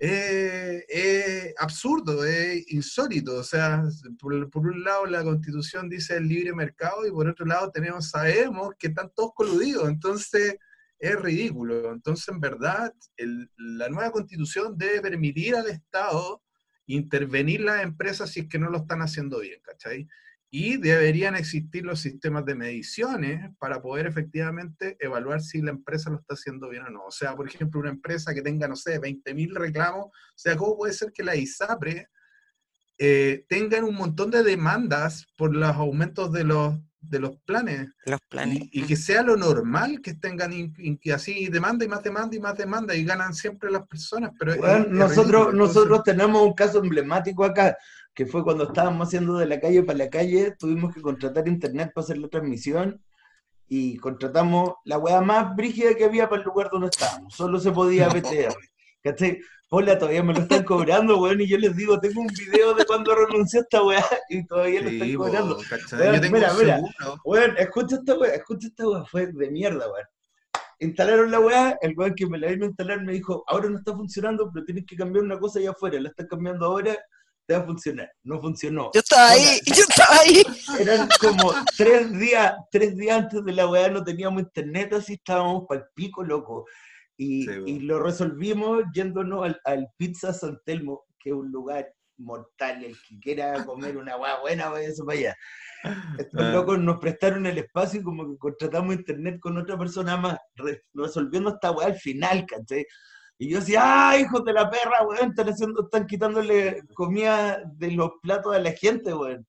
es, es absurdo, es insólito, o sea, por, un lado la constitución dice el libre mercado y por otro lado tenemos, sabemos que están todos coludidos, entonces es ridículo. Entonces, en verdad, la nueva constitución debe permitir al Estado intervenir las empresas si es que no lo están haciendo bien, ¿cachai? Y deberían existir los sistemas de mediciones para poder efectivamente evaluar si la empresa lo está haciendo bien o no. O sea, por ejemplo, una empresa que tenga, no sé, 20.000 reclamos, o sea, ¿cómo puede ser que la ISAPRE eh, tengan un montón de demandas por los aumentos de los, de los planes? Los planes. Y, y que sea lo normal que tengan in- in- que así demanda y más demanda y más demanda y ganan siempre las personas. Pero es- Bueno, es nosotros, nosotros tenemos un caso emblemático acá, que fue cuando estábamos haciendo de la calle para la calle, tuvimos que contratar internet para hacer la transmisión y contratamos la weá más brígida que había para el lugar donde estábamos. Solo se podía BTR. ¿Cachai? Hola, todavía me lo están cobrando, weón, y yo les digo, tengo un video de cuando renunció esta weá y todavía lo sí, están po, cobrando. Weón, Yo tengo mira, mira. Weón, escucha esta weá, escucha esta weá, fue de mierda, weón. Instalaron la weá, el weón que me la vino a instalar me dijo, ahora no está funcionando, pero tienes que cambiar una cosa allá afuera, la estás cambiando ahora, te va a funcionar. No funcionó. Yo estaba ahí, yo estaba ahí. Eran como tres días, tres días antes de la weá, no teníamos internet, así estábamos para el pico, loco. Y, Sí, y lo resolvimos yéndonos al, al Pizza San Telmo, que es un lugar mortal, el que quiera comer una weá buena, váyase para allá. Estos Ah. locos nos prestaron el espacio y como que contratamos internet con otra persona más, re- resolviendo esta weá al final, ¿cachai? Y yo decía, ¡ah, hijos de la perra, weón! Están, haciendo, están quitándole comida de los platos a la gente, weón.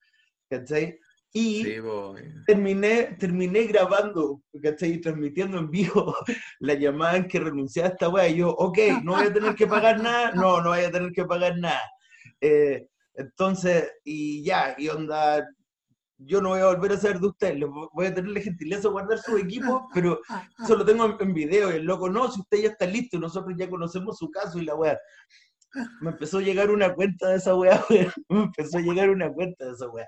¿Cachai? Y Sí, terminé, terminé grabando, ¿cachai? Y transmitiendo en vivo la llamada en que renunciaba a esta weá. Y yo, ok, no voy a tener que pagar nada. No, no voy a tener que pagar nada. Eh, entonces, y ya, y onda, yo no voy a volver a saber de ustedes. Voy a tener la gentileza de guardar su equipo, pero eso lo tengo en, en video. Y el loco, no, si usted ya está listo, nosotros ya conocemos su caso y la weá. Me empezó a llegar una cuenta de esa weá, weón. Me empezó a llegar una cuenta de esa weá.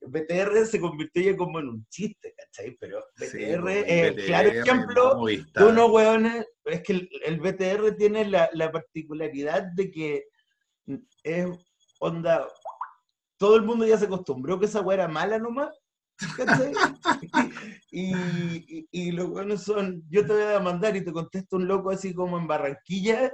BTR se convirtió ya como en un chiste, ¿cachai? Pero BTR Sí, po, es el BTR, claro ejemplo de unos weones. Es que el, el BTR tiene la, la particularidad de que es onda. Todo el mundo ya se acostumbró que esa weá era mala nomás. ¿cachai? y, y, y los buenos son, yo te voy a mandar y te contesta un loco así como en Barranquilla,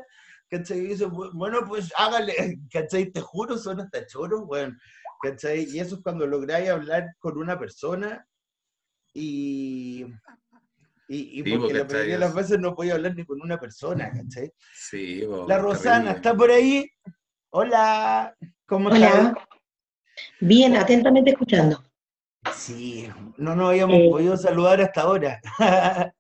¿cachai? Y dice, "Bu- bueno, pues hágale, ¿cachai? Te juro, son hasta choros, weón, ¿cachai? Y eso es cuando lográis hablar con una persona y... Y, y Sí, porque porque la mayoría de las veces no podía hablar ni con una persona, ¿cachai? Sí, po, La Rosana, terrible. ¿está por ahí? Hola, ¿cómo estás? Bien, atentamente escuchando. Sí, no nos habíamos Eh. podido saludar hasta ahora.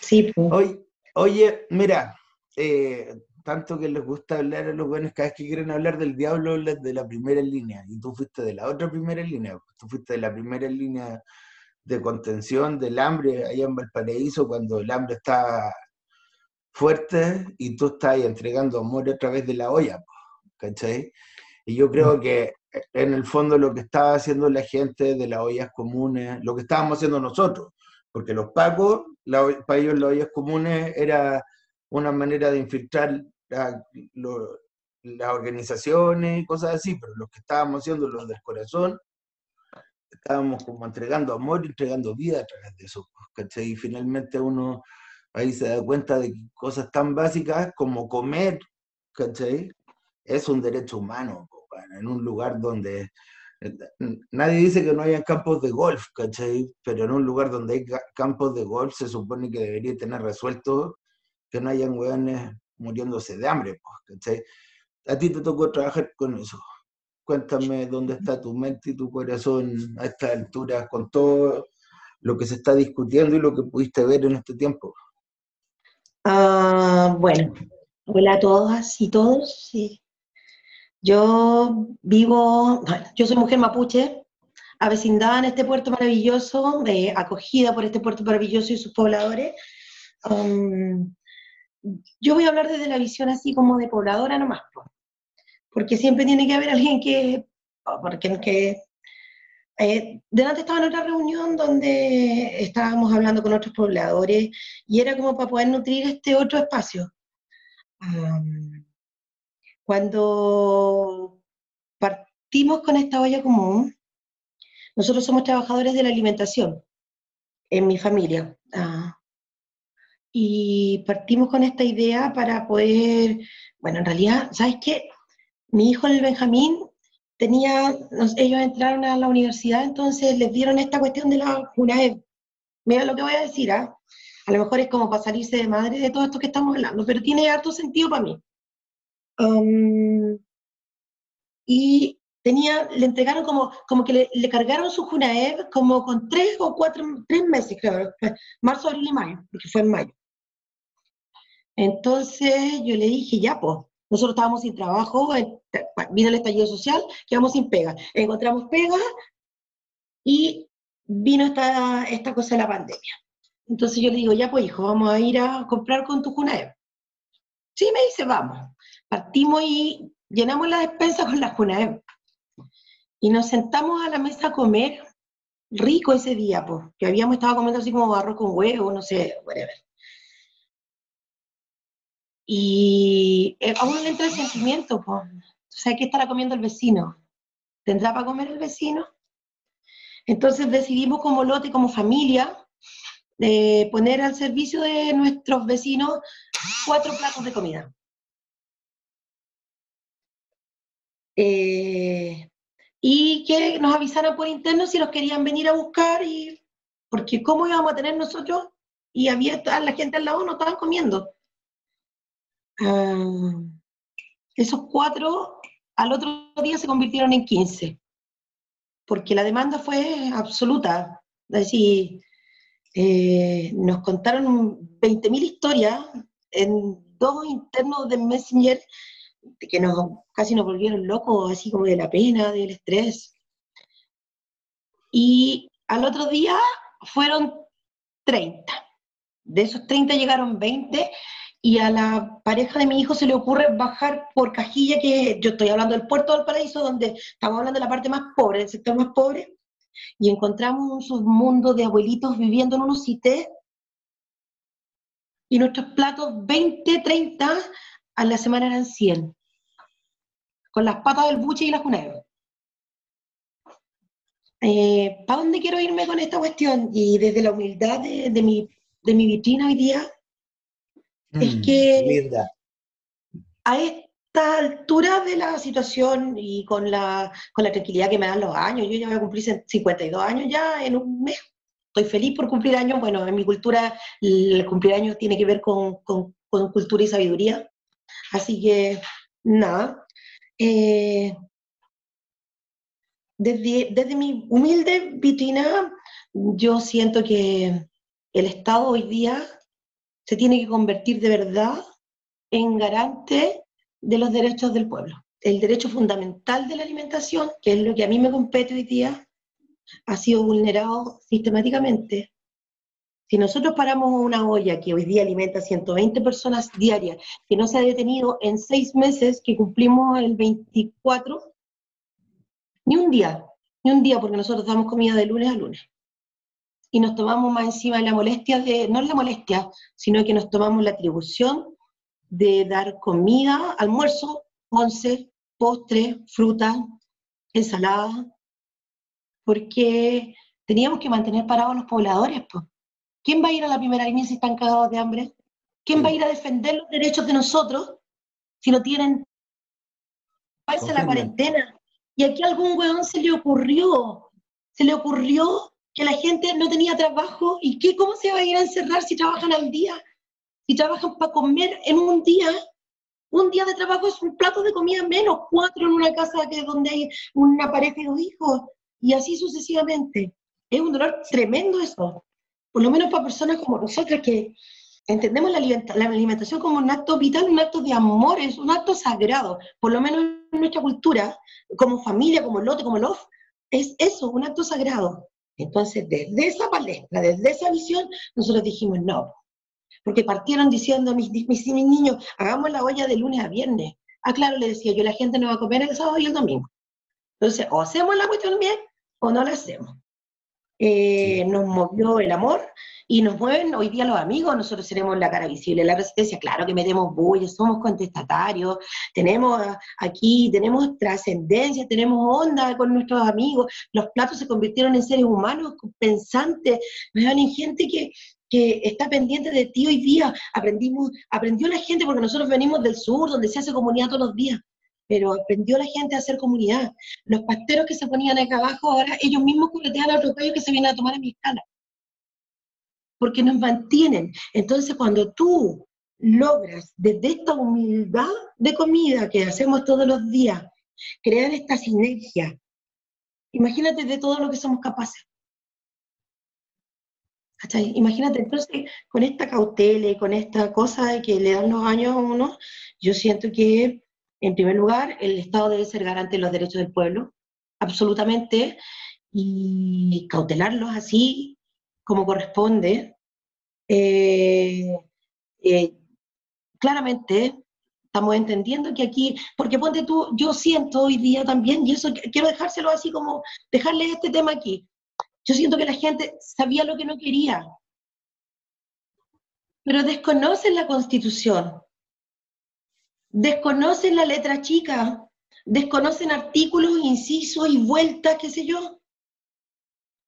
Sí, pues. Oye, oye, mira, eh, tanto que les gusta hablar a los buenos, cada vez que quieren hablar del diablo, hablan de la primera línea, y tú fuiste de la otra primera línea, tú fuiste de la primera línea de contención del hambre allá en Valparaíso, cuando el hambre está fuerte y tú estás ahí entregando amor a través de la olla, ¿cachai? Y yo creo que en el fondo lo que estaba haciendo la gente de las ollas comunes, lo que estábamos haciendo nosotros, porque los pacos, la para ellos las ollas comunes era una manera de infiltrar lo- las organizaciones y cosas así, pero los que estábamos haciendo los del corazón, estábamos como entregando amor entregando vida a través de eso, ¿cachai? Y finalmente uno ahí se da cuenta de cosas tan básicas como comer, ¿cachai? Es un derecho humano, en un lugar donde eh, nadie dice que no hayan campos de golf, ¿cachai? Pero en un lugar donde hay ca- campos de golf se supone que debería tener resuelto que no hayan weones muriéndose de hambre, po, ¿cachai? A ti te tocó trabajar con eso. Cuéntame dónde está tu mente y tu corazón a esta altura con todo lo que se está discutiendo y lo que pudiste ver en este tiempo. Ah, bueno, hola a todas y todos. sí. Yo vivo, yo soy mujer mapuche, avecindada en este puerto maravilloso, acogida por este puerto maravilloso y sus pobladores. Um, yo voy a hablar desde la visión así como de pobladora nomás, po, porque siempre tiene que haber alguien que, o porque que eh, delante estaba en otra reunión donde estábamos hablando con otros pobladores y era como para poder nutrir este otro espacio. Am, cuando partimos con esta olla común, nosotros somos trabajadores de la alimentación en mi familia. ah, y partimos con esta idea para poder, bueno, en realidad, ¿sabes qué? Mi hijo, el Benjamín, tenía, ellos entraron a la universidad, entonces les dieron esta cuestión de la UNAEB. Mira lo que voy a decir, ¿ah? A lo mejor es como para salirse de madre de todo esto que estamos hablando, pero tiene harto sentido para mí. Um, y tenía, le entregaron como, como que le, le cargaron su Junaev como con tres o cuatro, tres meses, creo, fue marzo, abril y mayo, porque fue en mayo. Entonces yo le dije, ya, pues, nosotros estábamos sin trabajo, eh, vino el estallido social, quedamos sin pega. Encontramos pega y vino esta, esta cosa de la pandemia. Entonces yo le digo, ya, pues, hijo, vamos a ir a comprar con tu Junaev. Sí, me dice, vamos. Partimos y llenamos la despensa con la Junaev. Y nos sentamos a la mesa a comer rico ese día, pues, que habíamos estado comiendo así como arroz con huevo, no sé, whatever. Y eh, a uno le entra el sentimiento, pues, sea, ¿qué estará comiendo el vecino? ¿Tendrá para comer el vecino? Entonces decidimos como lote, como familia, eh, poner al servicio de nuestros vecinos cuatro platos de comida. Eh, y que nos avisaran por interno si los querían venir a buscar, y, porque cómo íbamos a tener nosotros, y había la gente al lado, no estaban comiendo. Ah, esos cuatro al otro día se convirtieron en 15, porque la demanda fue absoluta. Es decir, eh, nos contaron 20.000 historias en dos internos de Messenger que nos, casi nos volvieron locos, así como de la pena, del estrés. Y al otro día fueron 30. De esos 30 llegaron 20 y a la pareja de mi hijo se le ocurre bajar por Cajilla, que yo estoy hablando del puerto del paraíso, donde estamos hablando de la parte más pobre, del sector más pobre, y encontramos un submundo de abuelitos viviendo en unos cités, y nuestros platos 20, 30, a la semana eran 100, con las patas del buche y las cuneras. Eh, ¿Para dónde quiero irme con esta cuestión? Y desde la humildad de, de mi, de mi vitrina hoy día, es Mm, que linda. a esta altura de la situación y con la, con la tranquilidad que me dan los años, yo ya voy a cumplir 52 años ya en un mes. Estoy feliz por cumplir años. Bueno, en mi cultura el cumplir años tiene que ver con, con- con cultura y sabiduría. Así que, nada. Eh, desde, mi humilde vitrina, yo siento que el Estado hoy día se tiene que convertir de verdad en garante de los derechos del pueblo. El derecho fundamental de la alimentación, que es lo que a mí me compete hoy día, ha sido vulnerado sistemáticamente. Si nosotros paramos una olla que hoy día alimenta 120 personas diarias, que no se ha detenido en seis meses, que cumplimos el 24, Ni un día, ni un día, porque nosotros damos comida de lunes a lunes. Y nos tomamos más encima la molestia de, no la molestia, sino que nos tomamos la atribución de dar comida, almuerzo, once, postre, fruta, ensalada, porque teníamos que mantener parados a los pobladores. Pues. ¿Quién va a ir a la primera línea si están cagados de hambre? ¿Quién va a ir a defender los derechos de nosotros si no tienen... Parece la cuarentena. Y aquí a algún weón se le ocurrió, se le ocurrió que la gente no tenía trabajo y que cómo se va a ir a encerrar si trabajan al día, si trabajan para comer en un día. Un día de trabajo es un plato de comida menos, cuatro en una casa que donde hay una pareja y dos hijos, y así sucesivamente. Es un dolor tremendo eso. Por lo menos para personas como nosotras que entendemos la, alimenta- la alimentación como un acto vital, un acto de amor, es un acto sagrado. Por lo menos en nuestra cultura, como familia, como lote, como love, es eso, un acto sagrado. Entonces, desde esa palestra, desde esa visión, nosotros dijimos no. Porque partieron diciendo mis, mis, mis niños, hagamos la olla de lunes a viernes. Ah, claro, le decía yo, la gente no va a comer el sábado y el domingo. Entonces, o hacemos la cuestión bien o no la hacemos. Eh, Nos movió el amor y nos mueven hoy día los amigos, nosotros seremos la cara visible la resistencia, claro que metemos bulla, somos contestatarios, tenemos aquí, tenemos trascendencia, tenemos onda con nuestros amigos, los platos se convirtieron en seres humanos pensantes, vean, en gente que, que está pendiente de ti hoy día, aprendimos, aprendió la gente porque nosotros venimos del sur, donde se hace comunidad todos los días, pero aprendió la gente a hacer comunidad. Los pasteros que se ponían acá abajo, ahora ellos mismos corretean a otros gallos que se vienen a tomar a mi escala porque nos mantienen. Entonces, cuando tú logras desde esta humildad de comida que hacemos todos los días, crear esta sinergia, imagínate de todo lo que somos capaces. ¿Cachai? Imagínate, entonces, con esta cautela y con esta cosa de que le dan los años a uno, yo siento que, en primer lugar, el Estado debe ser garante de los derechos del pueblo, absolutamente, y cautelarlos así como corresponde. Eh, eh, claramente estamos entendiendo que aquí, porque ponte tú, yo siento hoy día también, y eso qu- quiero dejárselo así como, dejarle este tema aquí, yo siento que la gente sabía lo que no quería, pero desconocen la constitución, desconocen la letra chica, desconocen artículos, incisos y vueltas, qué sé yo.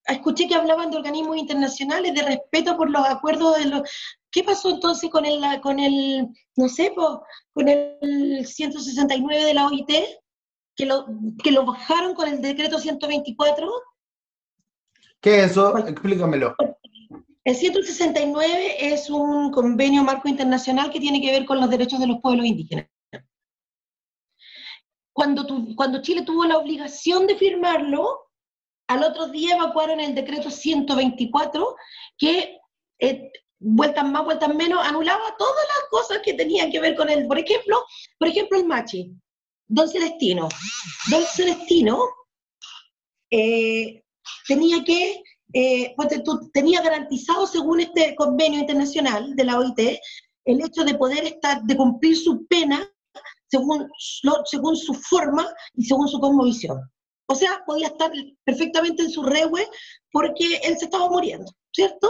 Escuché que hablaban de organismos internacionales, de respeto por los acuerdos de los... ¿Qué pasó entonces con el, con el no sé, po, con el 169 de la OIT? Que lo, que lo bajaron con el decreto 124. ¿Qué es eso? Explícamelo. El 169 es un convenio marco internacional que tiene que ver con los derechos de los pueblos indígenas. Cuando, Chile tuvo la obligación de firmarlo, al otro día evacuaron el decreto 124 que, eh, vueltas más, vueltas menos, anulaba todas las cosas que tenían que ver con el, por ejemplo, por ejemplo el machi, Don Celestino. Don Celestino eh, tenía que, eh, tenía garantizado según este convenio internacional de la OIT el hecho de poder estar, de cumplir su pena según, según su forma y según su cosmovisión. O sea, podía estar perfectamente en su rehue porque él se estaba muriendo, ¿cierto?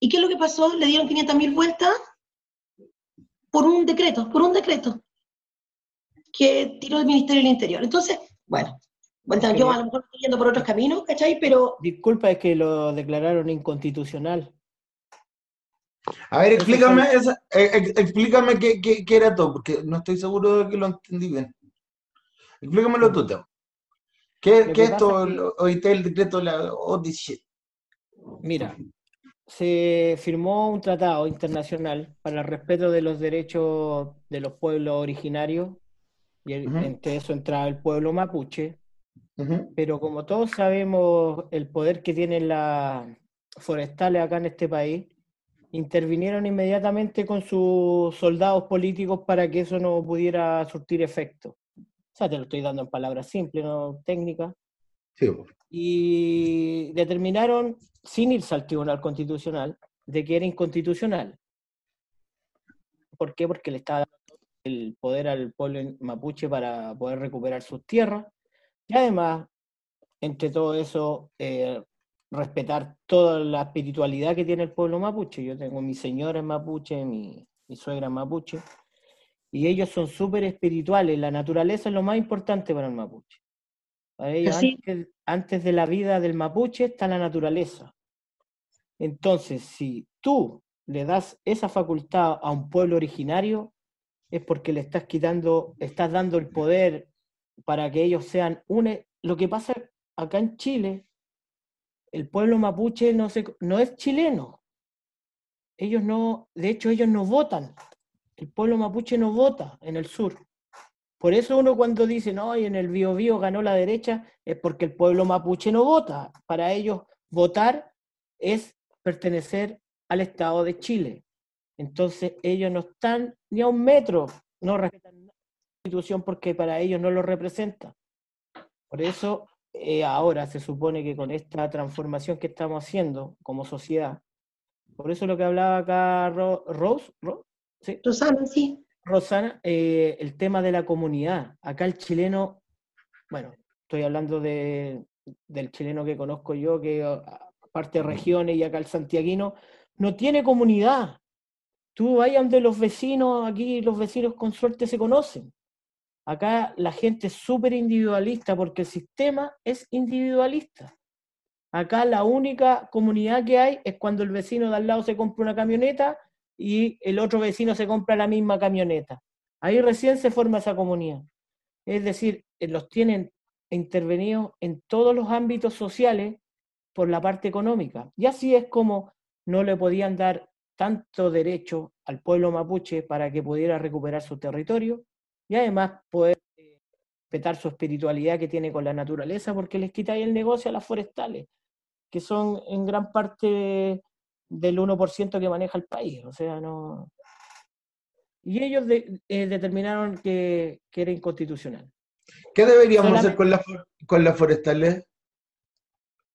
¿Y qué es lo que pasó? Le dieron 500.000 vueltas por un decreto, por un decreto que tiró el Ministerio del Interior. Entonces, bueno, bueno, yo a lo mejor estoy yendo por otros caminos, ¿cachai? Pero Disculpa, es que lo declararon inconstitucional. A ver, explícame, esa- eh, ex- explícame qué, qué- qué era todo, porque no estoy seguro de que lo entendí bien. Explícamelo tú, Teo. ¿Qué, qué es es que- el decreto de la ODC? Mira, se firmó un tratado internacional para el respeto de los derechos de los pueblos originarios, y el- entre eso entraba el pueblo mapuche, Pero como todos sabemos el poder que tienen las forestales acá en este país, intervinieron inmediatamente con sus soldados políticos para que eso no pudiera surtir efecto. O sea, te lo estoy dando en palabras simples, no técnicas. Sí, y determinaron, sin irse al Tribunal Constitucional, de que era inconstitucional. ¿Por qué? Porque le estaba dando el poder al pueblo mapuche para poder recuperar sus tierras, Y además, entre todo eso, eh, respetar toda la espiritualidad que tiene el pueblo mapuche. Yo tengo mi señora en mapuche, mi, mi suegra en mapuche, y ellos son súper espirituales. La naturaleza es lo más importante para el mapuche. Para ellos, Así. antes, antes de la vida del mapuche está la naturaleza. Entonces, si tú le das esa facultad a un pueblo originario, es porque le estás quitando, estás dando el poder para que ellos sean un... Lo que pasa acá en Chile, el pueblo mapuche no, se, no es chileno. Ellos no, de hecho, ellos no votan. El pueblo mapuche no vota en el sur. Por eso uno cuando dice, no, y en el Biobío ganó la derecha, es porque el pueblo mapuche no vota. Para ellos, votar es pertenecer al Estado de Chile. Entonces, ellos no están ni a un metro, no respetan porque para ellos no lo representa. Por eso, eh, ahora se supone que con esta transformación que estamos haciendo como sociedad, por eso lo que hablaba acá Ro- Rose, Ro- ¿sí? Rosana, sí. Rosana, eh, el tema de la comunidad. Acá el chileno, bueno, estoy hablando de, del chileno que conozco yo, que aparte de regiones y acá el santiaguino, no tiene comunidad. Tú vayas donde los vecinos, aquí los vecinos con suerte se conocen. Acá la gente es súper individualista porque el sistema es individualista. Acá la única comunidad que hay es cuando el vecino de al lado se compra una camioneta y el otro vecino se compra la misma camioneta. Ahí recién se forma esa comunidad. Es decir, eh, los tienen intervenidos en todos los ámbitos sociales por la parte económica. Y así es como no le podían dar tanto derecho al pueblo mapuche para que pudiera recuperar su territorio y además poder eh, respetar su espiritualidad que tiene con la naturaleza, porque les quitáis el negocio a las forestales, que son en gran parte del 1% que maneja el país. O sea, no. Y ellos de- eh, determinaron que, que era inconstitucional. ¿Qué deberíamos Solamente- hacer con las for- con las forestales?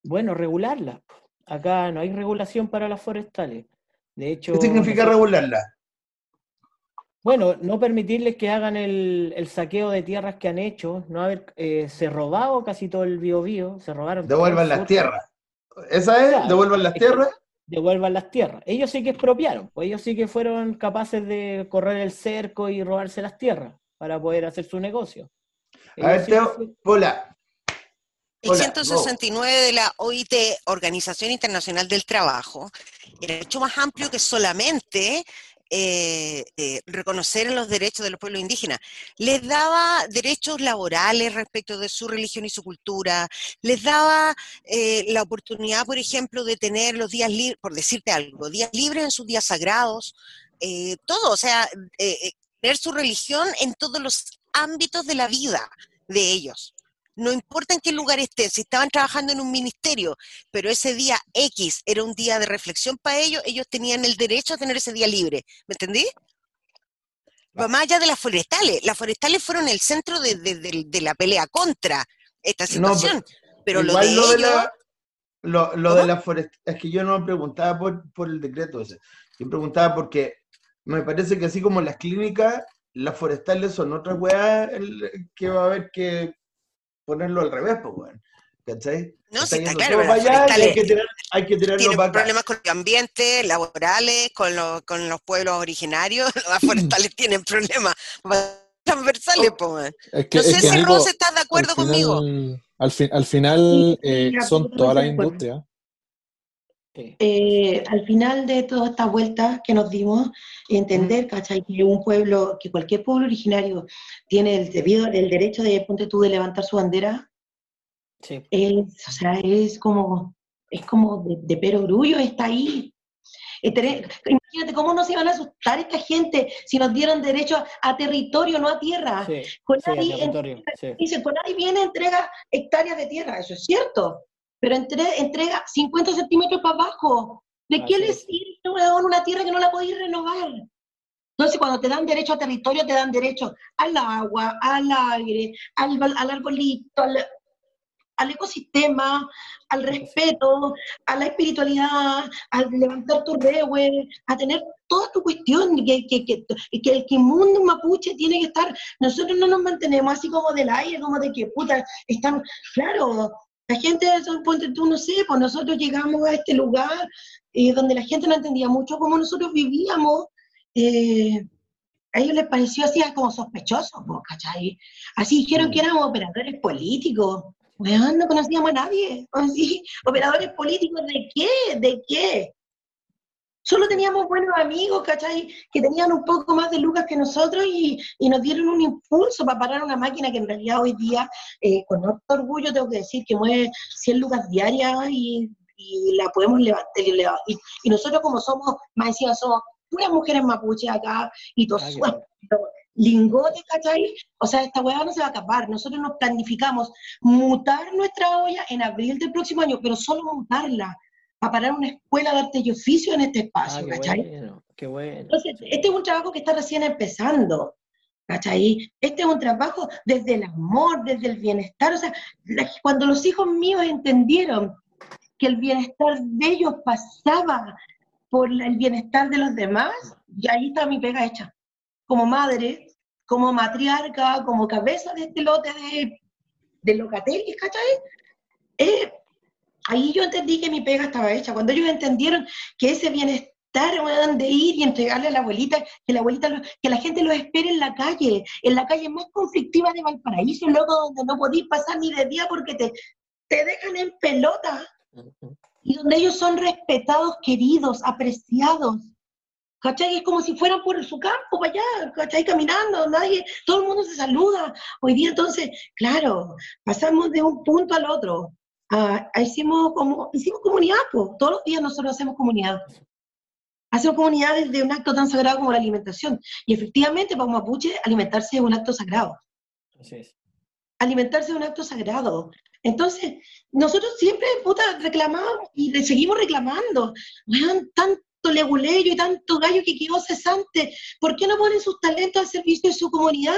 Bueno, regularlas. Acá no hay regulación para las forestales. De hecho, ¿Qué significa regularlas? Bueno, no permitirles que hagan el, el saqueo de tierras que han hecho, no haber eh, se robado casi todo el biobío, se robaron Devuelvan las tierras. ¿Esa es? Claro, ¿Devuelvan las es que- tierras? devuelvan las tierras. Ellos sí que expropiaron, pues ellos sí que fueron capaces de correr el cerco y robarse las tierras para poder hacer su negocio. A ver, sí que Teo, fue- Pola. El Hola, 169 de la OIT, Organización Internacional del Trabajo, era mucho más amplio que solamente eh, eh, reconocer los derechos de los pueblos indígenas. Les daba derechos laborales respecto de su religión y su cultura, les daba eh, la oportunidad, por ejemplo, de tener los días libres, por decirte algo, días libres en sus días sagrados, eh, todo, o sea, eh, eh, tener su religión en todos los ámbitos de la vida de ellos no importa en qué lugar estén, si estaban trabajando en un ministerio, pero ese día X era un día de reflexión para ellos, ellos tenían el derecho a tener ese día libre. ¿Me entendí? Va más allá de las forestales. Las forestales fueron el centro de, de- de- de la pelea contra esta No, situación. pero lo de lo de ellos, la, lo, de la forest- es que yo no me preguntaba por, por el decreto ese. Yo preguntaba porque me parece que así como las clínicas, las forestales son otras weas que va a haber que ponerlo al revés, pues weón. ¿Cachai? no, sí está claro, allá hay que, tirar, hay que tirarlo tienen para acá. problemas con el ambiente, laborales, con, los con los pueblos originarios, las forestales tienen problemas transversales, man. Es que, No es sé que, si Rose está de al acuerdo conmigo. al, fin- al final Sí, eh, son todas las industrias. Sí. Eh, al final de toda esta vuelta que nos dimos, entender, ¿cachai? Que un pueblo, que cualquier pueblo originario tiene el debido, el derecho de, ponte tú, de levantar su bandera, Sí. es, o sea, es como, es como de, de perogrullo, está ahí. Imagínate cómo no se iban a asustar esta gente si nos dieron derecho a, a territorio, no a tierra. Sí, Con nadie-. Dice, Conadi viene, entrega hectáreas de tierra, eso es cierto, pero entre- entrega 50 centímetros para abajo. ¿De qué Así le es. sirve una tierra que no la podéis renovar? Entonces, cuando te dan derecho a territorio, te dan derecho al agua, al aire, al, al arbolito, al, al ecosistema, al respeto, a la espiritualidad, al levantar tu rewe, a tener toda tu cuestión, que, que, que, que el que mundo mapuche tiene que estar, nosotros no nos mantenemos así como del aire, como de que puta, estamos, claro, la gente, ponte tú, no sé, pues nosotros llegamos a este lugar eh, donde la gente no entendía mucho cómo nosotros vivíamos, eh, a ellos les pareció así como sospechoso, pues, ¿cachai? Así dijeron que éramos operadores políticos. No conocíamos a nadie. Así, operadores políticos, ¿de qué? ¿De qué? Solo teníamos buenos amigos, ¿cachai? Que tenían un poco más de lucas que nosotros y, y nos dieron un impulso para parar una máquina que en realidad hoy día, eh, con harto orgullo, tengo que decir que mueve 100 lucas diarias y, y la podemos levantar. Y, y- nosotros como somos, más encima somos puras mujeres mapuches acá y todos Ah, lingotes, ¿cachai? O sea, esta hueá no se va a acabar. Nosotros nos planificamos mutar nuestra olla en abril del próximo año, pero solo mutarla, para parar una escuela de arte y oficio en este Ah, espacio, qué ¿cachai? bueno, qué bueno. Entonces, este es un trabajo que está recién empezando, ¿cachai? Este es un trabajo desde el amor, desde el bienestar. O sea, cuando los hijos míos entendieron que el bienestar de ellos pasaba por el bienestar de los demás, y ahí está mi pega hecha. Como madre, como matriarca, como cabeza de este lote de, de locatelis, ¿cachai? Eh, ahí yo entendí que mi pega estaba hecha. Cuando ellos entendieron que ese bienestar de ir y entregarle a la abuelita, que la abuelita, lo- que la gente los espere en la calle, en la calle más conflictiva de Valparaíso, loco, donde no podís pasar ni de día porque te, te dejan en pelota y donde ellos son respetados, queridos, apreciados. ¿Cachai? Es como si fueran por su campo, para allá, ¿cachai? Caminando, nadie, todo el mundo se saluda. Hoy día entonces, claro, pasamos de un punto al otro. Ah, hicimos, como, hicimos comunidad, pues. todos los días nosotros hacemos comunidad. Hacemos comunidad desde un acto tan sagrado como la alimentación. Y efectivamente, para un mapuche, alimentarse es un acto sagrado Así es. alimentarse es un acto sagrado. Entonces, nosotros siempre, puta, reclamamos y le seguimos reclamando. Weón, tanto leguleyo y tanto gallo que quedó cesante. ¿Por qué no ponen sus talentos al servicio de su comunidad?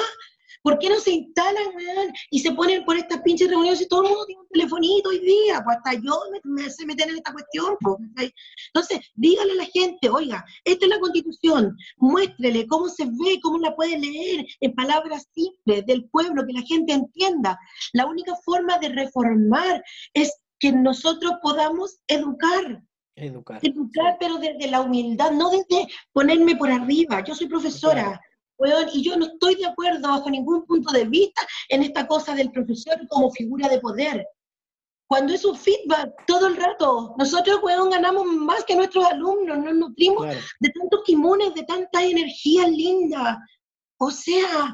¿Por qué no se instalan, weón, y se ponen por estas pinches reuniones y todo el mundo tiene un telefonito hoy día? Pues hasta yo me, me sé meter en esta cuestión. pues. Entonces, dígale a la gente, oiga, esta es la constitución, muéstrele cómo se ve, cómo la puede leer en palabras simples del pueblo, que la gente entienda. La única forma de reformar es que nosotros podamos educar, Educar. educar, pero desde la humildad, no desde ponerme por arriba. Yo soy profesora, weón, y yo no estoy de acuerdo bajo ningún punto de vista en esta cosa del profesor como figura de poder. Cuando es un feedback todo el rato, nosotros, weón, ganamos más que nuestros alumnos, nos nutrimos Claro. de tantos kimones, de tanta energía linda. O sea,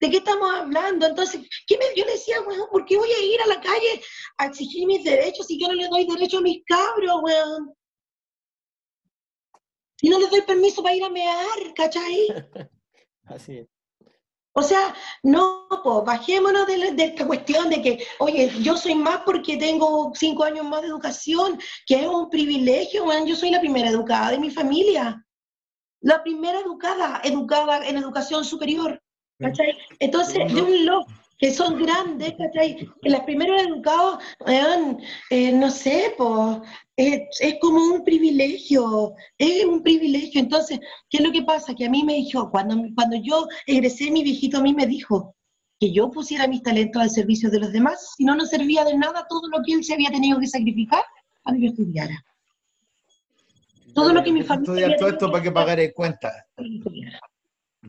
¿de qué estamos hablando? Entonces, ¿qué me, yo le decía, weón, ¿por qué voy a ir a la calle a exigir mis derechos si yo no le doy derecho a mis cabros, weón? Si no les doy permiso para ir a mear, ¿cachai? Así es. O sea, no, pues bajémonos de, la- de esta cuestión de que, oye, yo soy más porque tengo cinco años más de educación, que es un privilegio, weón. Yo soy la primera educada de mi familia. La primera educada, educada en educación superior. ¿Cachai? Entonces, de un lo que son grandes, ¿cachai? Que los primeros educados, eh, no sé, pues, es, es como un privilegio, es un privilegio. Entonces, ¿qué es lo que pasa? Que a mí me dijo, cuando, cuando yo egresé, mi viejito a mí me dijo que yo pusiera mis talentos al servicio de los demás, si no, no servía de nada todo lo que él se había tenido que sacrificar para que yo estudiara. Todo lo que mi familia Estudiar todo esto para que pagara cuentas.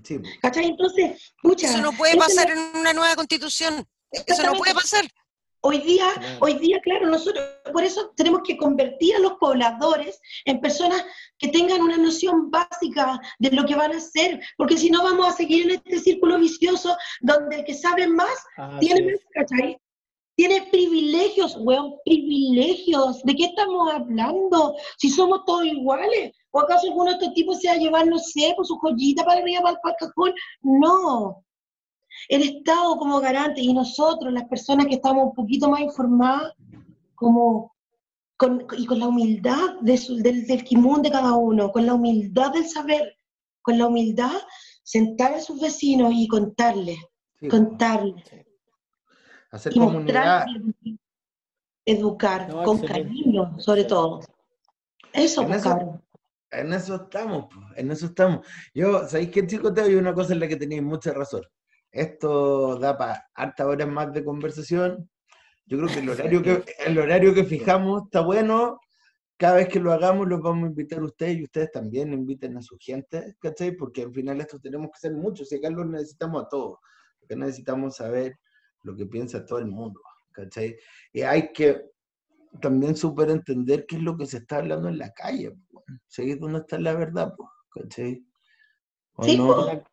Sí. ¿Cachai? Entonces, pucha. Eso no puede pasar la- en una nueva constitución. Eso no puede pasar. Hoy día, Claro. hoy día, claro, nosotros por eso tenemos que convertir a los pobladores en personas que tengan una noción básica de lo que van a hacer, porque si no vamos a seguir en este círculo vicioso donde el que sabe más tiene más, ¿cachai? Tiene privilegios, weón, privilegios. ¿De qué estamos hablando? Si somos todos iguales. ¿O acaso alguno de estos tipos se va a llevar, no sé, por su joyita para arriba, para el cajón? No. El Estado como garante y nosotros, las personas que estamos un poquito más informadas, como con, y con la humildad de su- del, del kimún de cada uno, con la humildad del saber, con la humildad, sentar a sus vecinos y contarles, Sí, pues. contarles Hacer y comunidad. mostrar, educar No, con cariño, sobre todo. Eso, En pues, eso-. En eso estamos, en eso estamos. Yo, ¿sabéis qué, chico? Te doy una cosa en la que tenéis mucha razón. Esto da para hartas horas más de conversación. Yo creo que el horario que, el horario que fijamos está bueno. Cada vez que lo hagamos, los vamos a invitar a ustedes y ustedes también inviten a su gente, ¿cachai? Porque al final esto tenemos que ser muchos. Si acá lo necesitamos a todos. Acá necesitamos saber lo que piensa todo el mundo, ¿cachai? Y hay que también súper entender qué es lo que se está hablando en la calle, seguir dónde está la verdad, ¿cachai? ¿O Sí, no? po.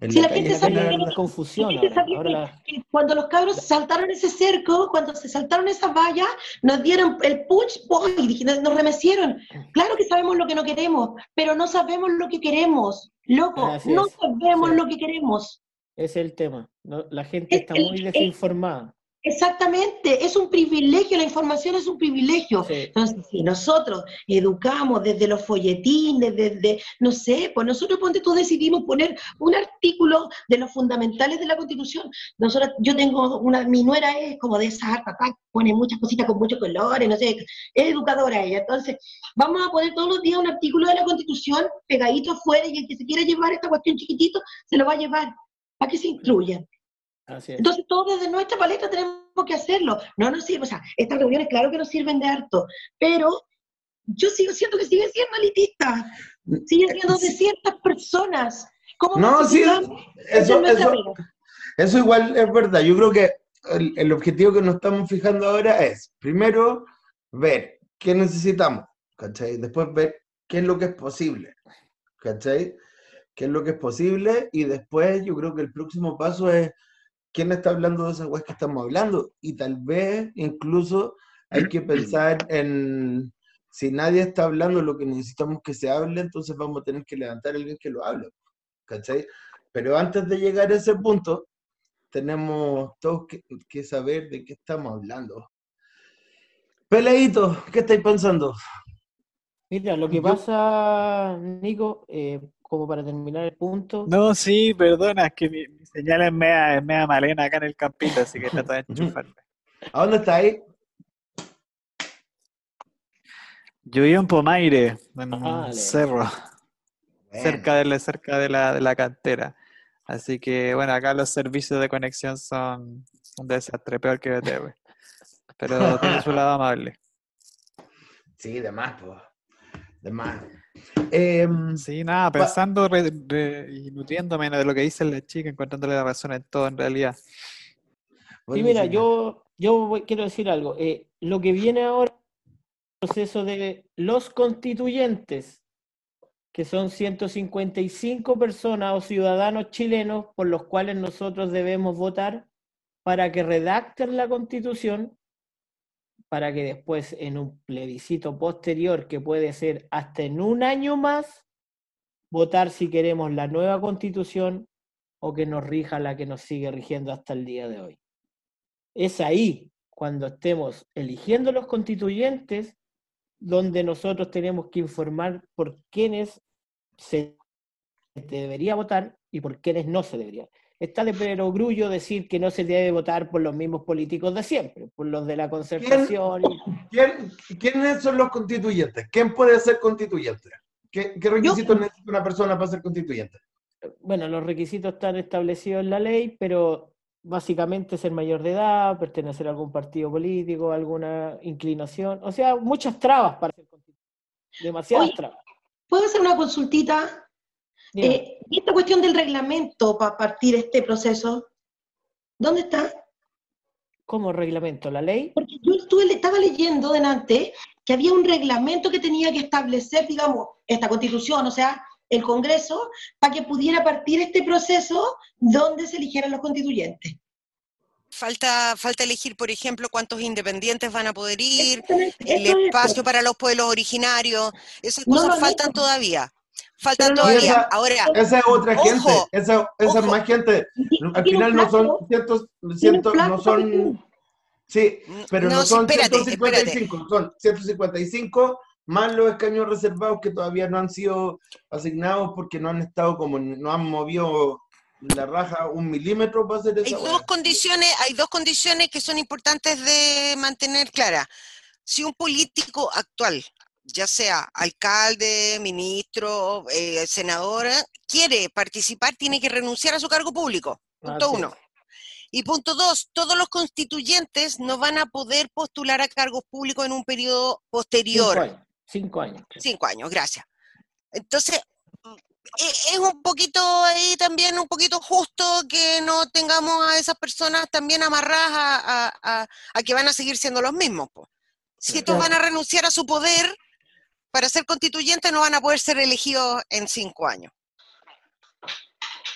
En Si la la gente sabe la que verdad. confusión La gente ahora. sabía Ahora la- que Cuando los cabros saltaron ese cerco, cuando se saltaron esa valla, nos dieron el punch, ¡boy! y nos remecieron. Claro que sabemos lo que no queremos, pero no sabemos lo que queremos. Loco, Así no es, sabemos sí. lo que queremos. ese es el tema. ¿no? La gente está el- muy desinformada. Exactamente, es un privilegio, la información es un privilegio. Sí. Entonces, si nosotros educamos desde los folletines, desde, no sé, pues nosotros, ponte tú, decidimos poner un artículo de los fundamentales de la Constitución. Nosotros, yo tengo una, mi nuera es como de esa papá, pone muchas cositas con muchos colores, no sé, es educadora ella. Entonces, vamos a poner todos los días un artículo de la Constitución pegadito afuera y el que se quiera llevar esta cuestión chiquitito, se lo va a llevar, para que se incluyan. Así es. Entonces, todos desde nuestra paleta tenemos que hacerlo. No nos sirve, o sea, estas reuniones, claro que nos sirven de harto, pero yo sigo siento que siguen siendo elitistas, siguen siendo de ciertas personas. ¿Cómo No, sí, eso, eso, eso igual es verdad. Yo creo que el, el objetivo que nos estamos fijando ahora es, primero, ver qué necesitamos, ¿cachai? Después ver qué es lo que es posible, ¿cachai? ¿Qué es lo que es posible? Y después yo creo que el próximo paso es quién está hablando de esas weas que estamos hablando. Y tal vez incluso hay que pensar en si nadie está hablando lo que necesitamos que se hable, entonces vamos a tener que levantar a alguien que lo hable, ¿cachai? Pero antes de llegar a ese punto, tenemos todos que, que saber de qué estamos hablando. Peladito, ¿qué estáis pensando? Mira, lo que pasa, Nico, eh, como para terminar el punto, No, sí, perdona, es que mi, mi señal es media, es media malena acá en el campito, así que trato de enchufarme. ¿A dónde estáis? Yo vivo en Pomaire, en un Vale. cerro, cerca de la, cerca de la, de la cantera. Así que, bueno, acá los servicios de conexión son un desastre, peor que BTV. Pero tiene su lado amable. Sí, de más, pues. De más. Em, Sí, nada, pensando re- re- y nutriéndome de lo que dice la chica, encontrándole la razón en todo en realidad. Sí, mira, yo, yo voy- quiero decir algo. eh, lo que viene ahora el proceso de los constituyentes, que son 155 personas o ciudadanos chilenos por los cuales nosotros debemos votar para que redacten la constitución, para que después en un plebiscito posterior, que puede ser hasta en un año más, votar si queremos la nueva constitución o que nos rija la que nos sigue rigiendo hasta el día de hoy. Es ahí, cuando estemos eligiendo los constituyentes, donde nosotros tenemos que informar por quiénes se debería votar y por quiénes no se debería. Está de perogrullo decir que no se debe votar por los mismos políticos de siempre, por los de la concertación. y- ¿Quién- ¿Quiénes son los constituyentes? ¿Quién puede ser constituyente? ¿Qué, qué requisitos necesita una persona para ser constituyente? Bueno, los requisitos están establecidos en la ley, pero básicamente ser mayor de edad, pertenecer a algún partido político, alguna inclinación, o sea, muchas trabas para ser constituyente. Demasiadas Oye, trabas. ¿Puedo hacer una consultita? Eh, ¿Y esta cuestión del reglamento para partir este proceso? ¿Dónde está? ¿Cómo reglamento? ¿La ley? Porque yo estuve, le estaba leyendo delante que había un reglamento que tenía que establecer, digamos, esta constitución, o sea, el Congreso, para que pudiera partir este proceso donde se eligieran los constituyentes. Falta, falta elegir, por ejemplo, cuántos independientes van a poder ir, el es espacio para los pueblos originarios, esas cosas no, no. faltan todavía. No, todavía. esa- Ahora, Esa es otra Ojo, gente, esa, esa es más gente. Al final no son cientos, cientos, no son, sí, pero no, no, son espérate, 155, son 155 más los escaños reservados que todavía no han sido asignados porque no han estado como, no han movido la raja un milímetro para hacer hay esa dos hueá. condiciones, hay dos condiciones que son importantes de mantener claras. Si un político actual ya sea alcalde, ministro, eh, senadora, quiere participar, tiene que renunciar a su cargo público. Punto uno. Y punto dos, todos los constituyentes no van a poder postular a cargos públicos en un periodo posterior. Cinco años. Cinco años. Cinco años, gracias. Entonces, mm, e- es un poquito ahí también, un poquito justo que no tengamos a esas personas también amarradas a, a- a- a que van a seguir siendo los mismos. po. Si estos van a renunciar a su poder para ser constituyentes, no van a poder ser elegidos en cinco años.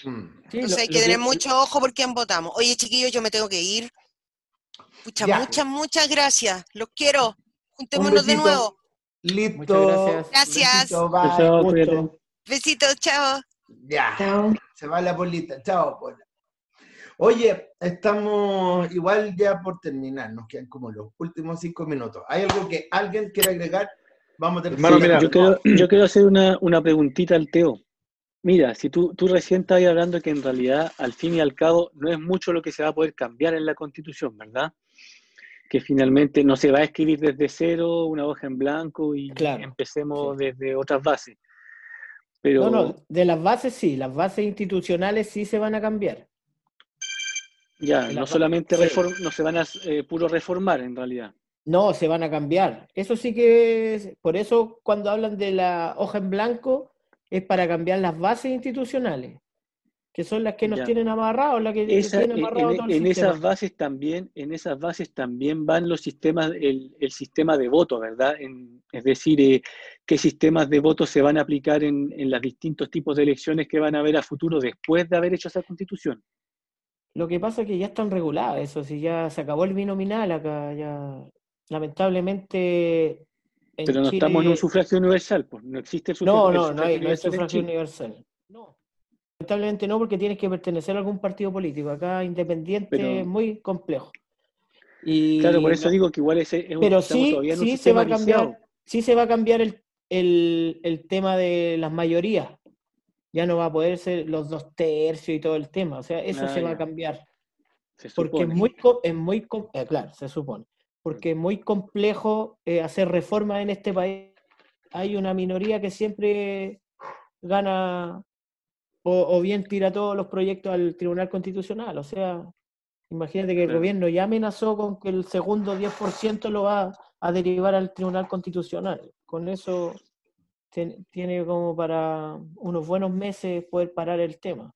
Mm. Sí, Entonces lo- hay que tener mucho ojo por quién votamos. Oye, chiquillos, yo me tengo que ir. Muchas, Ya. muchas, muchas gracias. Los quiero. Un Juntémonos de nuevo. Listo. Gracias. Gracias. Besitos, chao. Ya. Chao. Se va la polita. Chao, Pola. Oye, estamos igual ya por terminar. Nos quedan como los últimos cinco minutos. ¿Hay algo que alguien quiera agregar? Vamos a terminar. Hermano, mira, Yo quiero, yo quiero hacer una, una preguntita al Teo. Mira, si tú, tú recién estabas hablando que en realidad, al fin y al cabo, no es mucho lo que se va a poder cambiar en la Constitución, ¿verdad? Que finalmente no se va a escribir desde cero una hoja en blanco y Claro, empecemos desde otras bases. Pero No, no, de las bases sí, las bases institucionales sí se van a cambiar. ya, no solamente sí. reform- no se van a eh, puro reformar en realidad. No, se van a cambiar. Eso sí que es, por eso cuando hablan de la hoja en blanco es para cambiar las bases institucionales, que son las que nos Ya. tienen amarrados, las que Esa- tienen en, amarrado en- todo el en esas bases también, en esas bases también van los sistemas, el, el sistema de voto, ¿verdad? En- es decir, eh, qué sistemas de voto se van a aplicar en, en los distintos tipos de elecciones que van a haber a futuro después de haber hecho esa constitución. Lo que pasa es que ya están reguladas, eso sí, ya se acabó el binominal acá, ya lamentablemente en Pero no estamos en un Chile- sufragio universal, pues no existe sufragio, No, no, no sufragio hay, no hay universal sufragio Chile. universal. No. Lamentablemente no, porque tienes que pertenecer a algún partido político. Acá independiente Pero- es muy complejo. Y Claro, por eso digo que igual ese es un, pero estamos sí, todavía en un sí se sistema va a cambiar, viciado. sí se va a cambiar el, el, el tema de las mayorías. Ya no va a poder ser los dos tercios y todo el tema. O sea, eso Ah, se va a cambiar. Se Porque es muy, es muy, eh, claro, se supone, porque es muy complejo eh, hacer reformas en este país. Hay una minoría que siempre gana o, o bien tira todos los proyectos al Tribunal Constitucional. O sea, imagínate que el gobierno ya amenazó con que el segundo 10% lo va a derivar al Tribunal Constitucional. Con eso ten- tiene como para unos buenos meses poder parar el tema.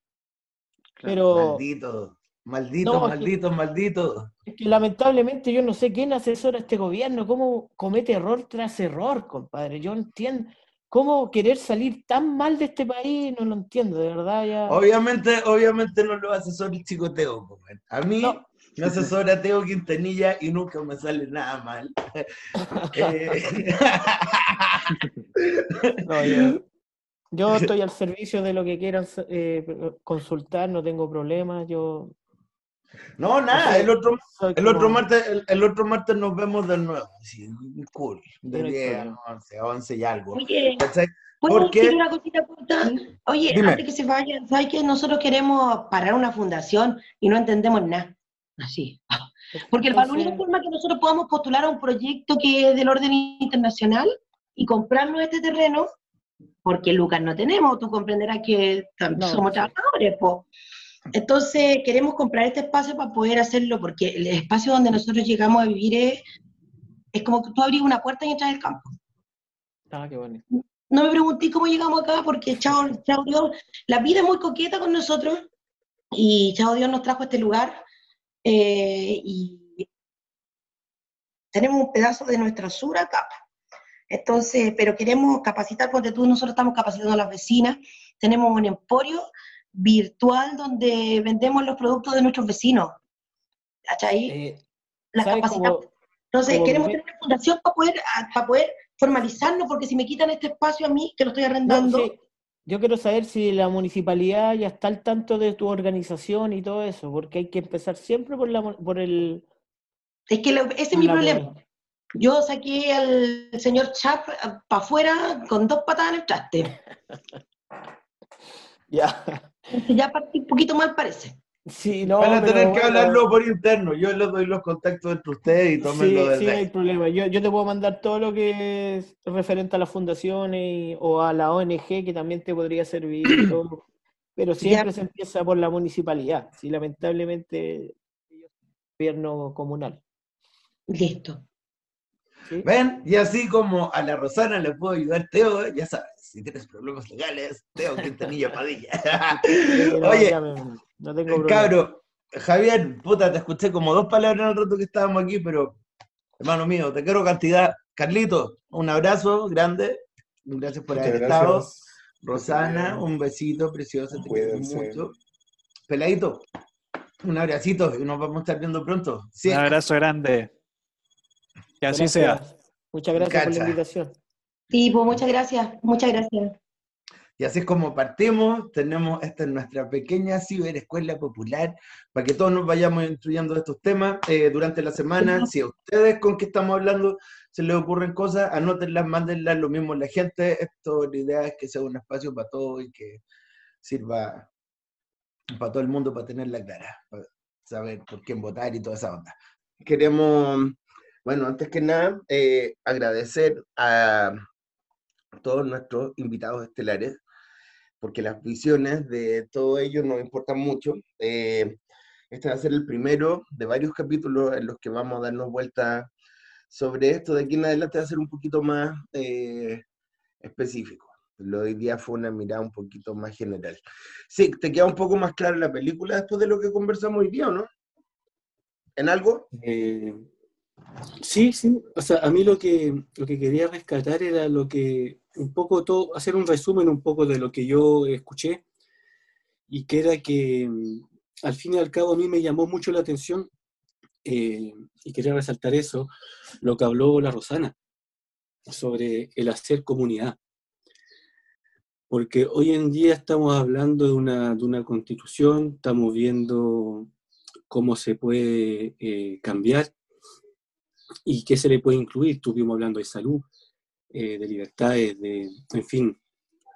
Claro. Pero... Maldito, maldito, No, es que- maldito, maldito. Es que lamentablemente yo no sé quién asesora a este gobierno, cómo comete error tras error, compadre. Yo entiendo cómo querer salir tan mal de este país, no lo entiendo, de verdad ya. Obviamente, obviamente no lo asesora el chico Teo. man. A mí No. me asesora Teo Quintanilla y nunca me sale nada mal. Eh, No, yo, yo estoy al servicio de lo que quieran eh, consultar, no tengo problemas. Yo no, nada, soy- el otro, el otro como- martes, el, el otro martes nos vemos de nuevo. Sí, cool. De No hay 10 problema. a 11, a 11 y algo. Oye. ¿puedo ¿Por qué? decir una cosita corta? Oye, Dime. antes que se vayan, ¿sabes que nosotros queremos parar una fundación y no entendemos nada? Así. Porque la única forma que nosotros podamos postular a un proyecto que es del orden internacional y comprarnos este terreno, porque Lucas no tenemos, tú comprenderás que No, somos sí. trabajadores, po. Entonces queremos comprar este espacio para poder hacerlo, porque el espacio donde nosotros llegamos a vivir es, es como que tú abres una puerta y entras al campo. Ah, qué bonito. No me pregunté cómo llegamos acá, porque chao, chao Dios, la vida es muy coqueta con nosotros y chao Dios nos trajo a este lugar eh, y tenemos un pedazo de nuestra sur acá. Entonces, pero queremos capacitar, porque tú, nosotros estamos capacitando a las vecinas, tenemos un emporio virtual donde vendemos los productos de nuestros vecinos. ¿Cachai? Eh, Las ¿sabes capacitamos. Entonces, queremos tener una fundación para poder, a- para poder formalizarnos, porque si me quitan este espacio a mí, que lo estoy No, arrendando, sí, Yo quiero saber si la municipalidad ya está al tanto de tu organización y todo eso, porque hay que empezar siempre por, la, por el... es que lo- ese es mi problema. Yo saqué al señor Chap para afuera con dos patadas en el traste. Ya. Ya partí un poquito mal parece. Sí, no, Van a pero tener que bueno, hablarlo por interno. Yo les doy los contactos entre ustedes y Sí, tómenlo sí, desde no hay problema. Yo, yo te puedo mandar todo lo que es referente a las fundaciones y- o a la ONG que también te podría servir y todo. Pero siempre se empieza por la municipalidad. Sí, lamentablemente, ellos son gobierno comunal. Listo. ¿sí? ¿Ven? Y así como a la Rosana le puedo ayudar Teo, ya sabes, si tienes problemas legales, Teo Quintanilla Padilla. No, Oye, no tengo problema. cabro, Javier, puta, te escuché como dos palabras en el rato que estábamos aquí, pero hermano mío, te quiero cantidad. Carlito, un abrazo grande. Gracias por Muchas haber estado. Rosana, un besito precioso, te quiero mucho. Peladito, un abracito y nos vamos a estar viendo pronto. Sí, Un abrazo grande. Que así sea. Muchas gracias por la invitación. Sí, pues muchas gracias, muchas gracias. Y así es como partimos, tenemos esta es nuestra pequeña ciberescuela popular, para que todos nos vayamos instruyendo de estos temas eh, durante la semana. Si a ustedes con que estamos hablando se les ocurren cosas, anótenlas, mándenlas, lo mismo la gente. Esto, la idea es que sea un espacio para todos y que sirva para todo el mundo para tenerla clara, para saber por quién votar y toda esa onda. Queremos, bueno, antes que nada, eh, agradecer a todos nuestros invitados estelares, porque las visiones de todos ellos nos importan mucho. Eh, este va a ser el primero de varios capítulos en los que vamos a darnos vuelta sobre esto. De aquí en adelante va a ser un poquito más eh, específico. Lo de hoy día fue una mirada un poquito más general. Sí, ¿te queda un poco más clara la película después de lo que conversamos hoy día o no? ¿En algo? Eh, sí, sí. O sea, a mí lo que, lo que quería rescatar era lo que, un poco todo, hacer un resumen un poco de lo que yo escuché y que era que mm, al fin y al cabo a mí me llamó mucho la atención eh, y quería resaltar eso, lo que habló la Rosana sobre el hacer comunidad. Porque hoy en día estamos hablando de una, de una constitución, estamos viendo cómo se puede eh, cambiar y qué se le puede incluir. Estuvimos hablando de salud, eh, de libertades, de, en fin,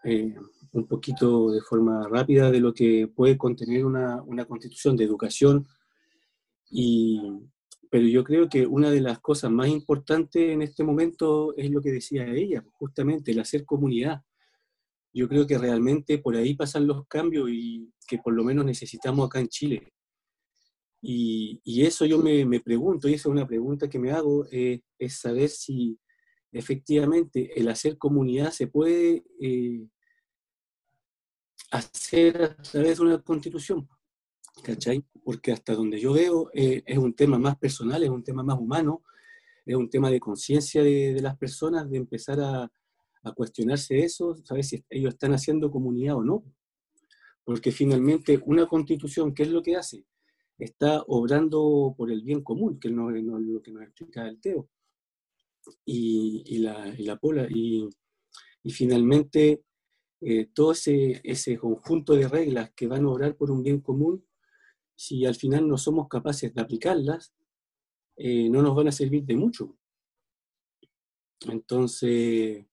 eh, un poquito de forma rápida de lo que puede contener una, una constitución de educación. Y, pero yo creo que una de las cosas más importantes en este momento es lo que decía ella, justamente el hacer comunidad. Yo creo que realmente por ahí pasan los cambios y que por lo menos necesitamos acá en Chile. Y, y eso yo me, me, pregunto, y esa es una pregunta que me hago, eh, es saber si efectivamente el hacer comunidad se puede eh, hacer a través de una constitución, ¿cachai? Porque hasta donde yo veo eh, es un tema más personal, es un tema más humano, es un tema de conciencia de, las personas, de empezar a, a cuestionarse eso, saber si ellos están haciendo comunidad o no. Porque finalmente una constitución, ¿qué es lo que hace? está obrando por el bien común, que es lo que nos explica el Teo, y, y, la, y la Pola. Y, y finalmente, eh, todo ese, ese conjunto de reglas que van a obrar por un bien común, si al final no somos capaces de aplicarlas, eh, no nos van a servir de mucho. Entonces,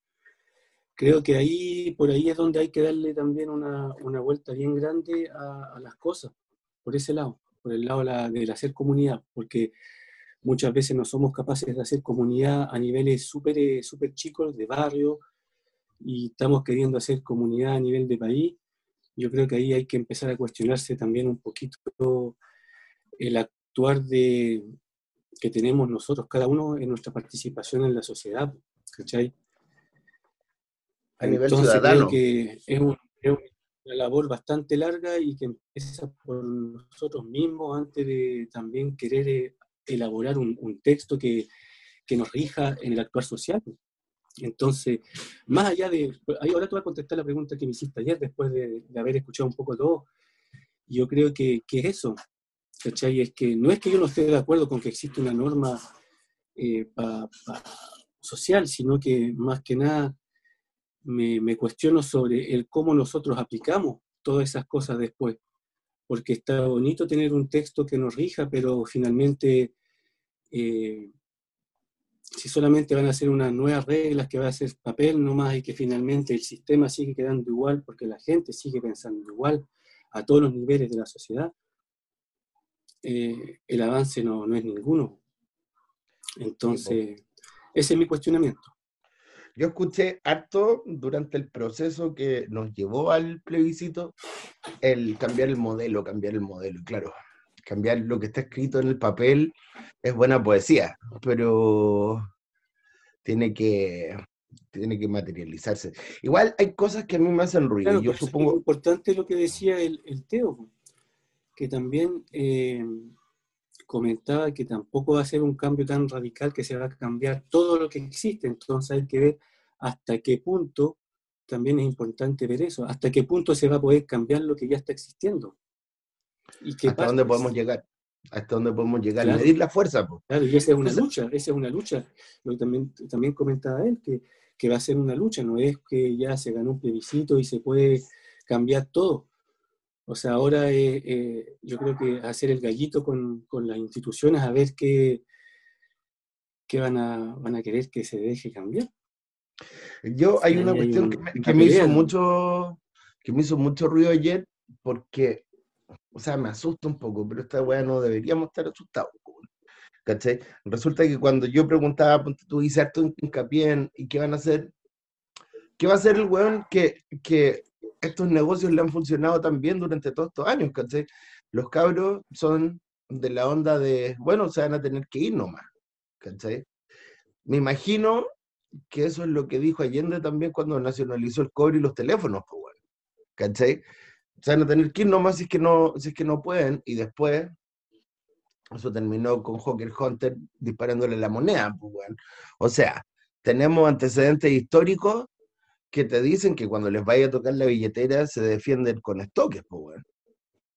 creo que ahí, por ahí es donde hay que darle también una, una vuelta bien grande a, a las cosas, por ese lado por el lado de la, del hacer comunidad, porque muchas veces no somos capaces de hacer comunidad a niveles súper super chicos, de barrio, y estamos queriendo hacer comunidad a nivel de país. Yo creo que ahí hay que empezar a cuestionarse también un poquito el actuar de, que tenemos nosotros, cada uno en nuestra participación en la sociedad, ¿cachai? A nivel Entonces, ciudadano. Creo que es un, es un una labor bastante larga y que empieza por nosotros mismos antes de también querer eh, elaborar un, un texto que, que, nos rija en el actuar social. Entonces, más allá de... Ahora te voy a contestar la pregunta que me hiciste ayer después de, de haber escuchado un poco todo. Yo creo que, que es eso, ¿cachai? Es que no es que yo no esté de acuerdo con que existe una norma eh, pa, pa social, sino que más que nada me, me, cuestiono sobre el cómo nosotros aplicamos todas esas cosas después. Porque está bonito tener un texto que nos rija, pero finalmente, eh, si solamente van a ser unas nuevas reglas que va a ser papel nomás y que finalmente el sistema sigue quedando igual porque la gente sigue pensando igual a todos los niveles de la sociedad, eh, el avance no, no es ninguno. Entonces, ese es mi cuestionamiento. Yo escuché harto durante el proceso que nos llevó al plebiscito el cambiar el modelo, cambiar el modelo. Y claro, cambiar lo que está escrito en el papel es buena poesía, pero tiene que, tiene que materializarse. Igual hay cosas que a mí me hacen ruido. Claro, yo eso es supongo, importante lo que decía el, el Teo, que también eh, comentaba que tampoco va a ser un cambio tan radical que se va a cambiar todo lo que existe. Entonces hay que ver hasta qué punto, también es importante ver eso, hasta qué punto se va a poder cambiar lo que ya está existiendo. ¿Y qué hasta pasa? dónde podemos llegar, hasta dónde podemos llegar, Claro. medir la fuerza. po. Claro, y esa es una lucha, esa es una lucha. Lo que también, también comentaba él, que, que va a ser una lucha, no es que ya se ganó un plebiscito y se puede cambiar todo. O sea, ahora eh, eh, yo creo que hacer el gallito con, con las instituciones a ver qué, qué van, a, van a querer que se deje cambiar. Yo hay una hay cuestión un- que me, una que me hizo mucho, que me hizo mucho ruido ayer, porque, o sea, me asusta un poco, pero esta weá no deberíamos estar asustados. ¿Cachai? Resulta que cuando yo preguntaba, ponte tú hice harto hincapié en ¿y qué van a hacer? ¿Qué va a hacer el weón que, que estos negocios le han funcionado tan bien durante todos estos años? ¿Cachai? Los cabros son de la onda de, bueno, se van a tener que ir nomás. ¿Cachai? Me imagino que eso es lo que dijo Allende también cuando nacionalizó el cobre y los teléfonos, pues ¿cachai? Se van a tener que ir nomás si es que no, si es que no pueden, y después eso terminó con Joker Hunter disparándole la moneda, pues. O sea, tenemos antecedentes históricos que te dicen que cuando les vaya a tocar la billetera se defienden con estoques, pues bueno.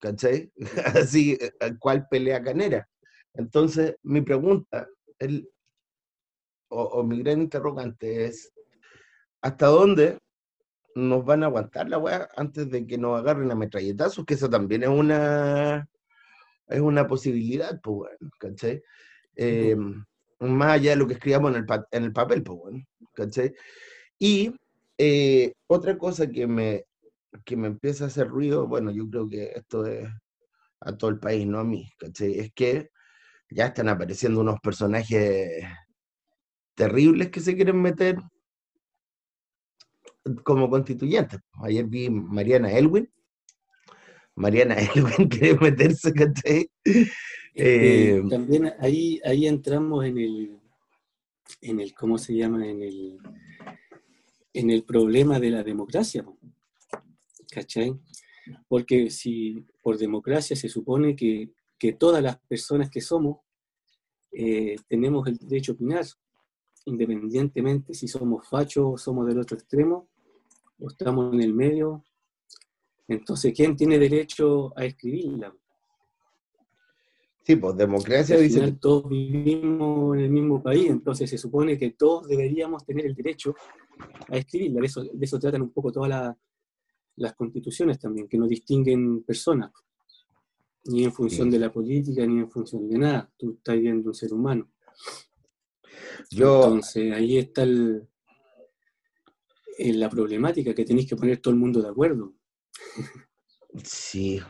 ¿Cachai? Así, eh, ¿cuál pelea canera? Entonces, mi pregunta, el, o, o mi gran interrogante es, ¿hasta dónde nos van a aguantar la weá antes de que nos agarren a metralletazos? Que eso también es una, es una posibilidad, pues bueno, ¿cachai? Eh, más allá de lo que escribamos en el, pa- en el papel, pues bueno, ¿cachai? Y eh, otra cosa que me, que me empieza a hacer ruido, bueno, yo creo que esto es a todo el país, no a mí, ¿cachai? Es que ya están apareciendo unos personajes terribles que se quieren meter como constituyentes. Ayer vi Mariana Elwin. Mariana Elwin quiere meterse, ¿cachai? Eh, también ahí, ahí entramos en el, en el, ¿cómo se llama? En el, en el problema de la democracia, ¿cachai? Porque si por democracia se supone que, que todas las personas que somos eh, tenemos el derecho a opinar, independientemente si somos fachos o somos del otro extremo, o estamos en el medio. Entonces, ¿quién tiene derecho a escribirla? Sí, pues democracia al dice final todos vivimos en el mismo país, entonces se supone que todos deberíamos tener el derecho a escribirla. De eso, de eso tratan un poco todas la- las constituciones también, que no distinguen personas, ni en función Sí. de la política, ni en función de nada. Tú estás viendo un ser humano. Yo, Entonces ahí está el, en la problemática, que tenéis que poner todo el mundo de acuerdo. sí.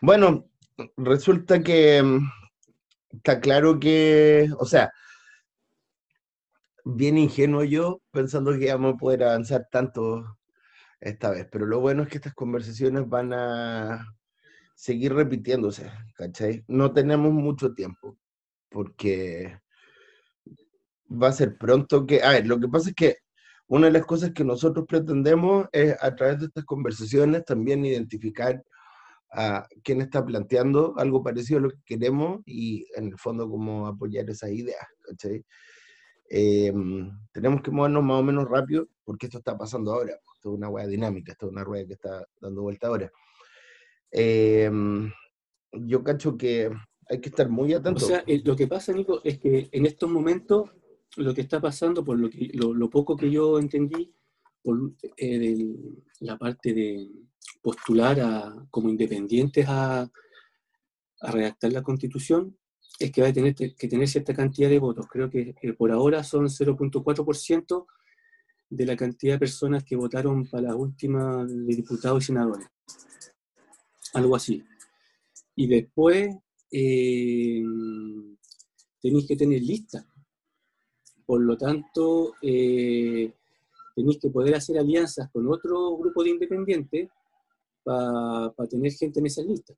Bueno, resulta que mm, está claro que, o sea, bien ingenuo yo pensando que íbamos a poder avanzar tanto esta vez, pero lo bueno es que estas conversaciones van a seguir repitiéndose, ¿cachai? No tenemos mucho tiempo, porque va a ser pronto que, a ver, lo que pasa es que una de las cosas que nosotros pretendemos es a través de estas conversaciones también identificar a quién está planteando algo parecido a lo que queremos y en el fondo cómo apoyar esas ideas, ¿cachai? Eh, tenemos que movernos más o menos rápido porque esto está pasando ahora, esto es una rueda dinámica, esto es una rueda que está dando vuelta ahora. Eh, yo cacho que hay que estar muy O atentos. sea, eh, lo que pasa, Nico, es que en estos momentos lo que está pasando, por lo, que, lo, lo poco que yo entendí, por eh, del- la parte de postular a, como independientes a, redactar la constitución, es que va a tener que tener cierta cantidad de votos. Creo que por ahora son 0.4% de la cantidad de personas que votaron para las últimas de diputados y senadores. Algo así. Y después eh, tenéis que tener lista. Por lo tanto, eh, tenéis que poder hacer alianzas con otro grupo de independientes para tener gente en esa lista.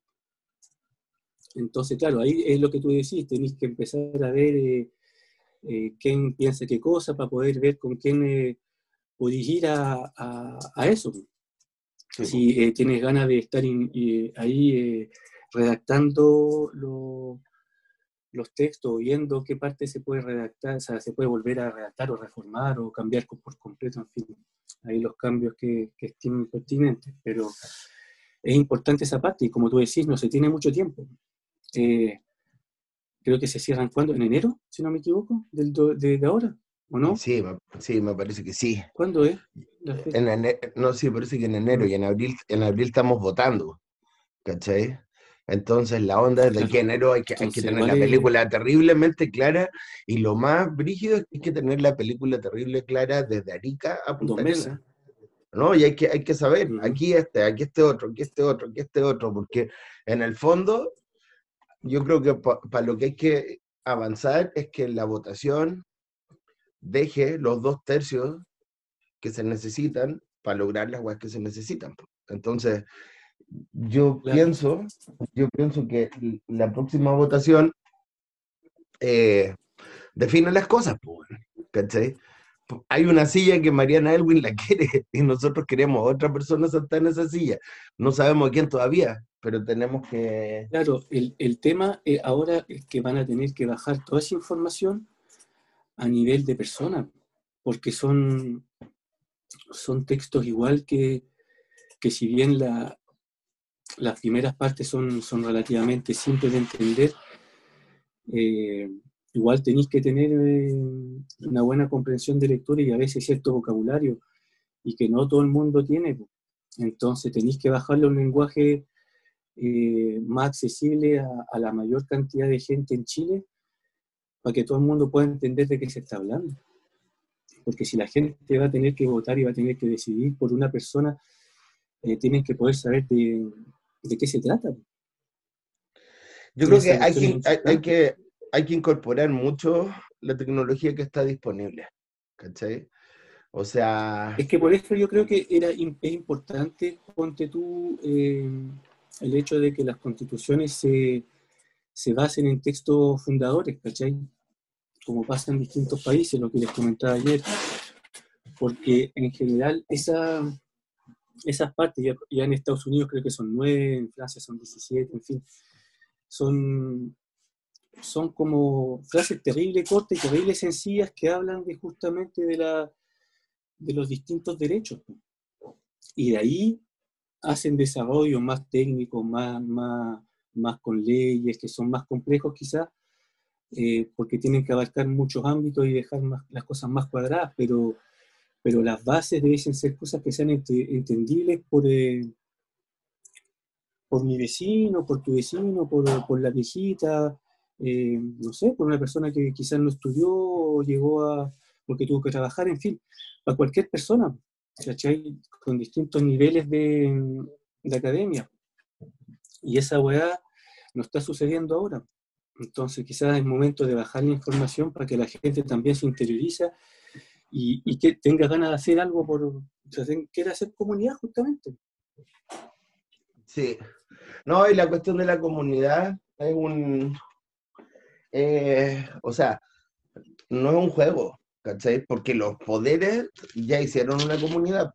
Entonces, claro, ahí es lo que tú decís, tenéis que empezar a ver eh, eh, quién piensa qué cosa para poder ver con quién eh, podéis ir a, a- a eso. Si eh, tienes ganas de estar in- y, ahí eh, redactando lo- los textos, viendo qué parte se puede redactar, o sea, se puede volver a redactar o reformar o cambiar por completo, en fin, ahí los cambios que, que estimen pertinentes, pero es importante esa parte y como tú decís, no se tiene mucho tiempo. Eh, creo que se cierran cuándo, en enero, si no me equivoco, del do- de, de ahora, ¿o no? Sí, sí, me parece que sí. ¿Cuándo es? En ene- no, sí, parece que en enero y en abril, en abril estamos votando, ¿cachai? Entonces la onda es de que enero hay que, hay que Entonces, tener igual la película terriblemente clara y lo más brígido es que hay que tener la película terrible clara desde Arica a Punta Dos meses. ¿No? Y hay que, hay que saber, aquí este, aquí este otro, aquí este otro, aquí este otro, porque en el fondo yo creo que para lo que hay que avanzar es que la votación deje los dos tercios que se necesitan para lograr las cosas que se necesitan. Entonces, yo Claro. pienso, yo pienso que la próxima votación eh, define las cosas, ¿cachai? Hay una silla que Mariana Elwin la quiere y nosotros queremos a otra persona sentada en esa silla. No sabemos quién todavía, pero tenemos que... Claro, el, el tema ahora es que van a tener que bajar toda esa información a nivel de persona, porque son, son textos igual que, que si bien la, las primeras partes son, son relativamente simples de entender, eh, igual tenéis que tener eh, una buena comprensión de lectura y a veces cierto vocabulario, y que no todo el mundo tiene. Entonces tenéis que bajarle un lenguaje eh, más accesible a, a la mayor cantidad de gente en Chile para que todo el mundo pueda entender de qué se está hablando. Porque si la gente va a tener que votar y va a tener que decidir por una persona, eh, tienen que poder saber de, de qué se trata. Yo creo que hay hay, hay que, hay que incorporar mucho la tecnología que está disponible, ¿cachai? O sea, Es que por eso yo creo que era, es importante, ponte tú, eh, el hecho de que las constituciones se, se basen en textos fundadores, ¿cachai? Como pasa en distintos países, lo que les comentaba ayer. Porque en general esa, esas partes, ya, ya en Estados Unidos creo que son nueve, en Francia son 17, en fin, son, son como frases terribles, cortas y terribles, sencillas que hablan de justamente de, la, de los distintos derechos. Y de ahí hacen desarrollos más técnicos, más, más, más con leyes, que son más complejos quizás, eh, porque tienen que abarcar muchos ámbitos y dejar las cosas más cuadradas, pero, pero las bases deben ser cosas que sean ente- entendibles por, eh, por mi vecino, por tu vecino, por, por la viejita, eh, no sé, por una persona que quizás no estudió o llegó a, porque tuvo que trabajar, en fin, para cualquier persona, ¿cachai? Con distintos niveles de, de academia. Y esa weá no está sucediendo ahora. Entonces quizás es momento de bajar la información para que la gente también se interioriza y, que tenga ganas de hacer algo por, o sea, quiera hacer comunidad justamente. sí. No, y la cuestión de la comunidad es un... eh, o sea, no es un juego, ¿cachai? Porque los poderes ya hicieron una comunidad,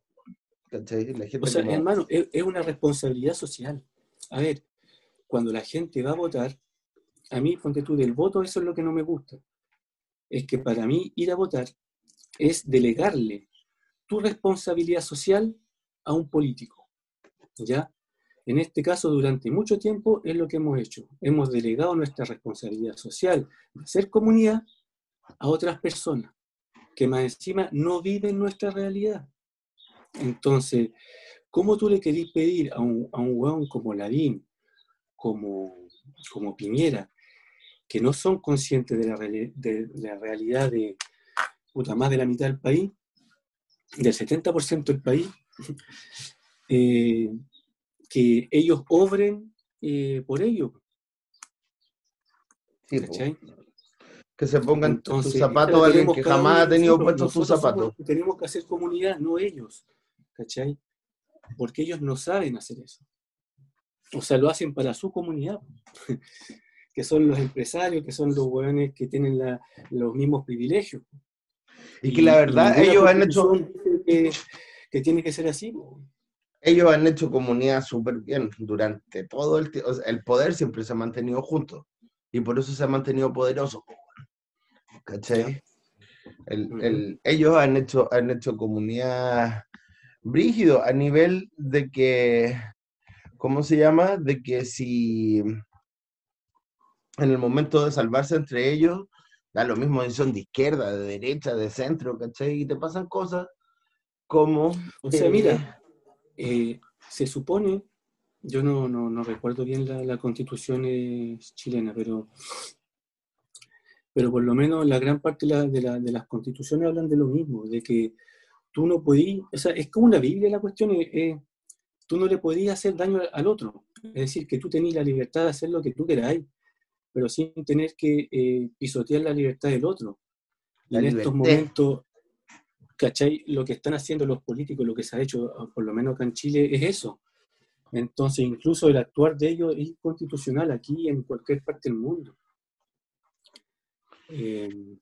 ¿cachai? La gente O sea, como- hermano, es, es una responsabilidad social. A ver, cuando la gente va a votar, a mí, ponte tú, del voto, eso es lo que no me gusta. Es que para mí ir a votar es delegarle tu responsabilidad social a un político. ¿Ya? En este caso, durante mucho tiempo es lo que hemos hecho. Hemos delegado nuestra responsabilidad social de hacer comunidad a otras personas que más encima no viven nuestra realidad. Entonces, ¿cómo tú le querís pedir a un, a un como Lavín, como, como Piñera, que no son conscientes de la, de la realidad de más de la mitad del país, del 70% del país, eh, que ellos obren eh, por ello? Sí. ¿cachai? Que se pongan Entonces, tus zapatos alguien que jamás ha tenido puestos sus zapatos. tenemos que hacer comunidad, no ellos, ¿cachai? Porque ellos no saben hacer eso. O sea, lo hacen para su comunidad, que son los empresarios, que son los hueones que tienen la- los mismos privilegios. Y que la verdad, ellos han hecho, que, que tiene que ser así. Ellos han hecho comunidad súper bien durante todo el tiempo. el poder siempre se ha mantenido junto. Y por eso se ha mantenido poderoso. ¿Cachai? El- el- ellos han hecho, han hecho comunidad brígido a nivel de que, ¿cómo se llama? De que si en el momento de salvarse entre ellos, da lo mismo si son de izquierda, de derecha, de centro, ¿cachai? Y te pasan cosas como... O sea, eh, mira, eh, se supone, yo no, no, no recuerdo bien la, la constitución eh, chilena, pero, pero por lo menos la gran parte de, la- de la- de las constituciones hablan de lo mismo, de que tú no podías, o sea, es como una Biblia la cuestión, eh, eh, tú no le podías hacer daño al, otro, es decir, que tú tenías la libertad de hacer lo que tú queráis, pero sin tener que eh, pisotear la libertad del otro. En estos momentos, ¿cachai? Lo que están haciendo los políticos, lo que se ha hecho, ah, por lo menos acá en Chile, es eso. Entonces, incluso el actuar de ellos es inconstitucional aquí en cualquier parte del mundo. Eh,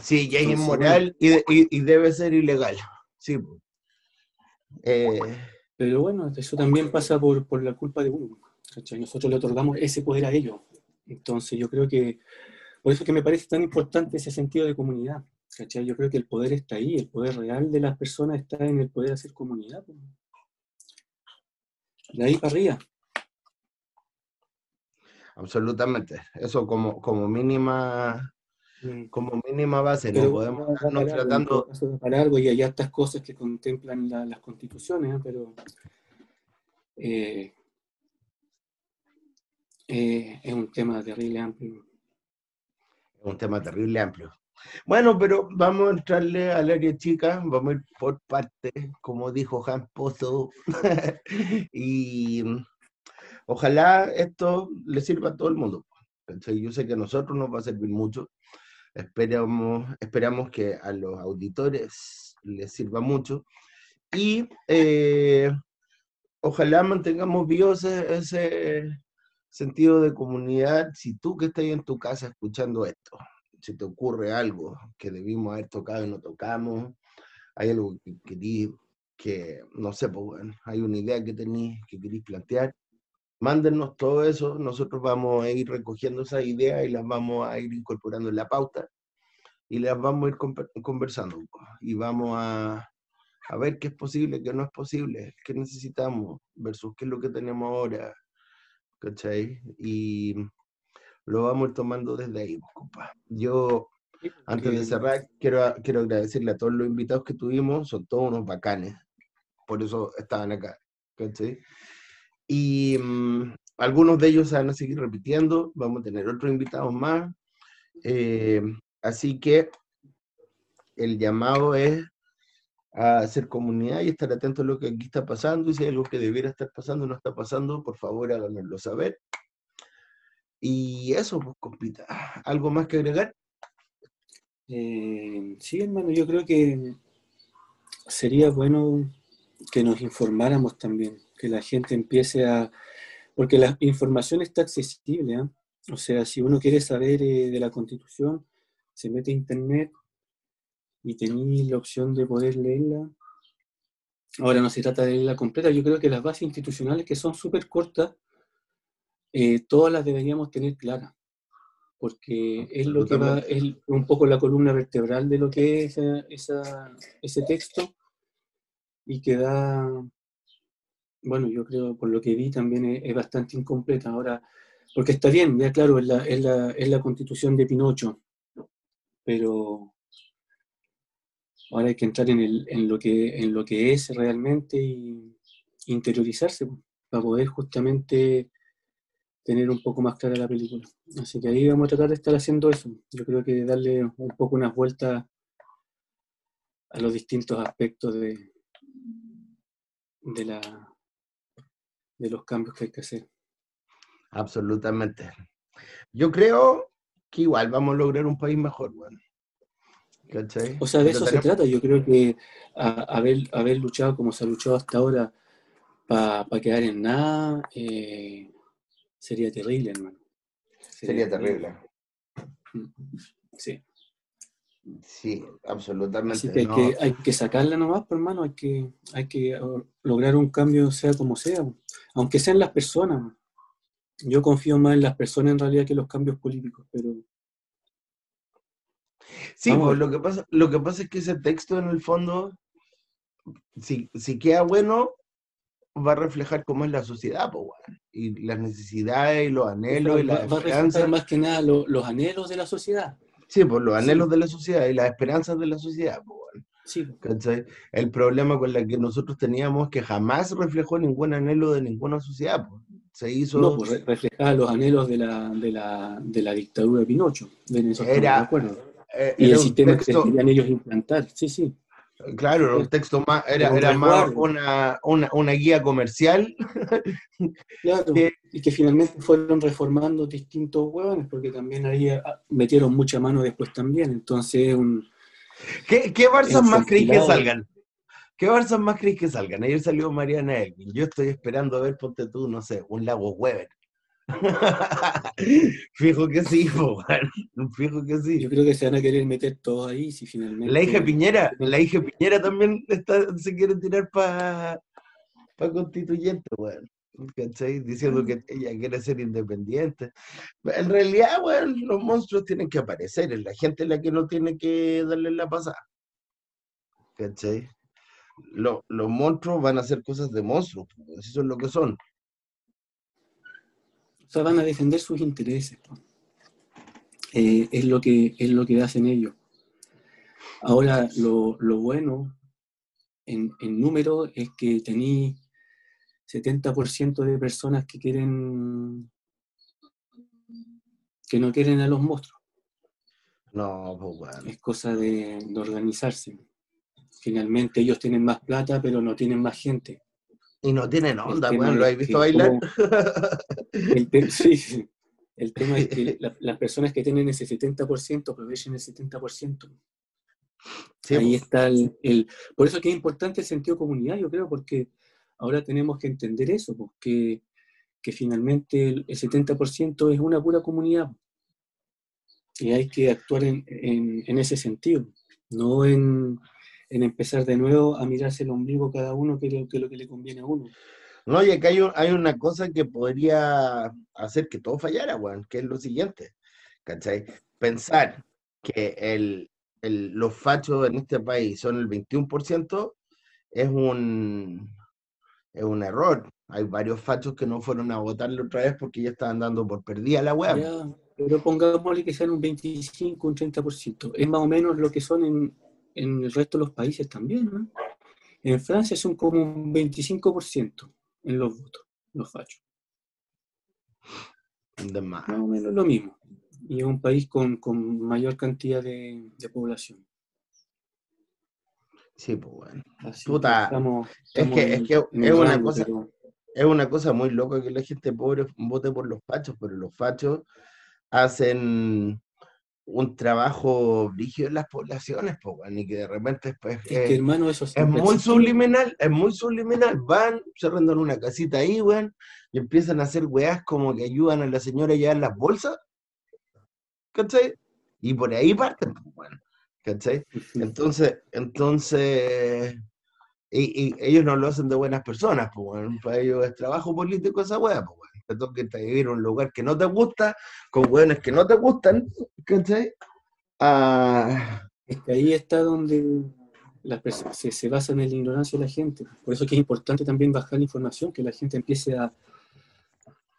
Sí, ya es inmoral y, de- y- y debe ser ilegal. Sí. Eh, pero bueno, eso también pasa por, por la culpa de uno. ¿cachai? Nosotros le otorgamos ese poder a ellos. Entonces, yo creo que, por eso es que me parece tan importante ese sentido de comunidad. ¿Cachai? Yo creo que el poder está ahí, el poder real de las personas está en el poder hacer comunidad. De ahí para arriba. absolutamente. Eso como, como mínima, Mm. como mínima base, no Pero podemos estarnos tratando. para largo y hay hartas cosas que contemplan la- las constituciones, ¿eh? pero eh, eh, es un tema terrible amplio. Es un tema terrible amplio. Bueno, pero vamos a entrarle al área chica, vamos a ir por partes, como dijo Hans Pozo. y ojalá esto le sirva a todo el mundo. Yo sé que a nosotros nos va a servir mucho. Esperamos, esperamos que a los auditores les sirva mucho. Y eh, ojalá mantengamos vivo ese, ese sentido de comunidad. Si tú que estás en tu casa escuchando esto, si te ocurre algo que debimos haber tocado y no tocamos, hay algo que querís, que no sé, pues bueno, hay una idea que tenéis, que queréis plantear, mándennos todo eso, nosotros vamos a ir recogiendo esas ideas y las vamos a ir incorporando en la pauta y las vamos a ir conversando pues, y vamos a, a ver qué es posible, qué no es posible, qué necesitamos versus qué es lo que tenemos ahora, ¿cachai? Y lo vamos a ir tomando desde ahí, pues, compa. Yo, antes de cerrar, quiero, quiero agradecerle a todos los invitados que tuvimos, son todos unos bacanes, por eso estaban acá, ¿cachai? Y mm, algunos de ellos se van a seguir repitiendo, vamos a tener otros invitados más, eh, así que el llamado es a hacer comunidad y estar atento a lo que aquí está pasando, y si hay algo que debiera estar pasando no está pasando, por favor háganoslo saber. Y eso, pues, compita, ¿algo más que agregar? Eh, sí, hermano, yo creo que sería bueno que nos informáramos también, que la gente empiece a... Porque la información está accesible, ¿ah? O sea, si uno quiere saber eh, de la Constitución, se mete a Internet y tenéis la opción de poder leerla. Ahora no se trata de leerla completa, yo creo que las bases institucionales que son súper cortas, eh, todas las deberíamos tener claras, porque es lo que va, es un poco la columna vertebral de lo que es esa- esa- ese texto y que da, bueno, yo creo, por lo que vi también es, es bastante incompleta. Ahora, porque está bien, ya claro, es la, es la, es la constitución de Pinocho, pero ahora hay que entrar en, el, en, lo, que, en lo que es realmente y interiorizarse pues, para poder justamente tener un poco más clara la película. Así que ahí vamos a tratar de estar haciendo eso. Yo creo que darle un poco unas vueltas a los distintos aspectos de, de, la, de los cambios que hay que hacer. Absolutamente. Yo creo que igual vamos a lograr un país mejor, weón. ¿Cachai? O sea, de eso se trata. Yo creo que a- haber, haber luchado como se ha luchado hasta ahora para quedar en nada eh, sería terrible, hermano. Sería terrible. Sí. Sí, absolutamente. Así que hay, no. que hay que sacarla nomás, pues, hermano. Hay que, hay que eh, lograr un cambio, sea como sea, aunque sean las personas. Yo confío más en las personas en realidad que en los cambios políticos, pero Sí, pues lo que pasa, lo que pasa es que ese texto en el fondo, si, si queda bueno, va a reflejar cómo es la sociedad, pues, weón. Y las necesidades y los anhelos y va, las va a reflejar esperanzas. más que nada lo- los anhelos de la sociedad. Sí, pues los Sí. anhelos de la sociedad y las esperanzas de la sociedad, pues, weón. Sí, ¿Cachai? El problema con la que nosotros teníamos es que jamás reflejó ningún anhelo de ninguna sociedad. pues. Se hizo. no, pues re- reflejaba los anhelos de la, de la, de la dictadura de Pinocho. De Era- de acuerdo. eh, Y era el sistema texto- que querían ellos implantar. Sí, sí. Claro, un texto más, era, Era más una, una, una guía comercial. Claro, que- y que finalmente fueron reformando distintos huevones, porque también ahí ah, metieron mucha mano después también. Entonces, un, ¿Qué, qué más creéis que salgan? ¿Qué Barzas más creéis que salgan? Ayer salió Mariana Elvin. Yo estoy esperando a ver, ponte tú, no sé, un lago Weber. Fijo que sí, po. Fijo que sí. yo creo que se van a querer meter todos ahí, si finalmente... La hija Piñera, la hija Piñera también está, se quiere tirar para pa constituyente, weón. ¿Cachai? Diciendo que ella quiere ser independiente. En realidad, weón, los monstruos tienen que aparecer, es la gente la que no tiene que darle la pasada. ¿Cachai? Lo- los monstruos van a hacer cosas de monstruos, eso es lo que son. O sea, van a defender sus intereses. Eh, es, lo que, es lo que hacen ellos. Ahora, lo, lo bueno en, en número es que tení 70% de personas que quieren que no quieren a los monstruos. No, pues, weón. Es cosa de, de organizarse. Finalmente ellos tienen más plata, pero no tienen más gente. Y no tienen onda, weón. ¿Lo es has visto bailar? El, te- sí. El tema es que la- las personas que tienen ese 70% aprovechen el 70%. Sí, Ahí pues. está el, el- Por eso que es importante el sentido comunidad, yo creo, porque ahora tenemos que entender eso, porque que finalmente el, el 70% es una pura comunidad. Y hay que actuar en, en- en ese sentido, no en, en empezar de nuevo a mirarse el ombligo cada uno, que es lo que, le conviene a uno. No, y acá hay, un- hay una cosa que podría hacer que todo fallara, weón, que es lo siguiente, ¿cachai? Pensar que el, el- los fachos en este país son el 21% es un, es un error. Hay varios fachos que no fueron a votarle otra vez porque ya estaban dando por perdida la weá. Ya, pero pongámosle que sean un 25, un 30%. Es más o menos lo que son en, en el resto de los países también. ¿no? En Francia son como un 25% en los votos, los fachos. Más. O menos lo mismo. Y es un país con, con mayor cantidad de, de población. Sí, pues bueno. Puta, estamos- Es que, en- es, que es una rango, cosa, pero- es una cosa muy loca que la gente pobre vote por los fachos, pero los fachos hacen un trabajo brígido en las poblaciones, weón, y que de repente pues, Es que, eh, hermano, eso es muy subliminal, es muy subliminal. Van, se rentan una casita ahí, weón, y empiezan a hacer weás como que ayudan a la señora a llevar las bolsas, ¿cachai? Y por ahí parten, pues, ¿cachai? Entonces, entonces, y, y ellos no lo hacen de buenas personas, pues, weón, para ellos es trabajo político esa weá, pues. Te toca a vivir a un lugar que no te gusta, con weones que no te gustan, ¿cachai? Ah, Es que ahí está donde las perso- se, se basa en la ignorancia de la gente. Por eso es que es importante también bajar la información, que la gente empiece a,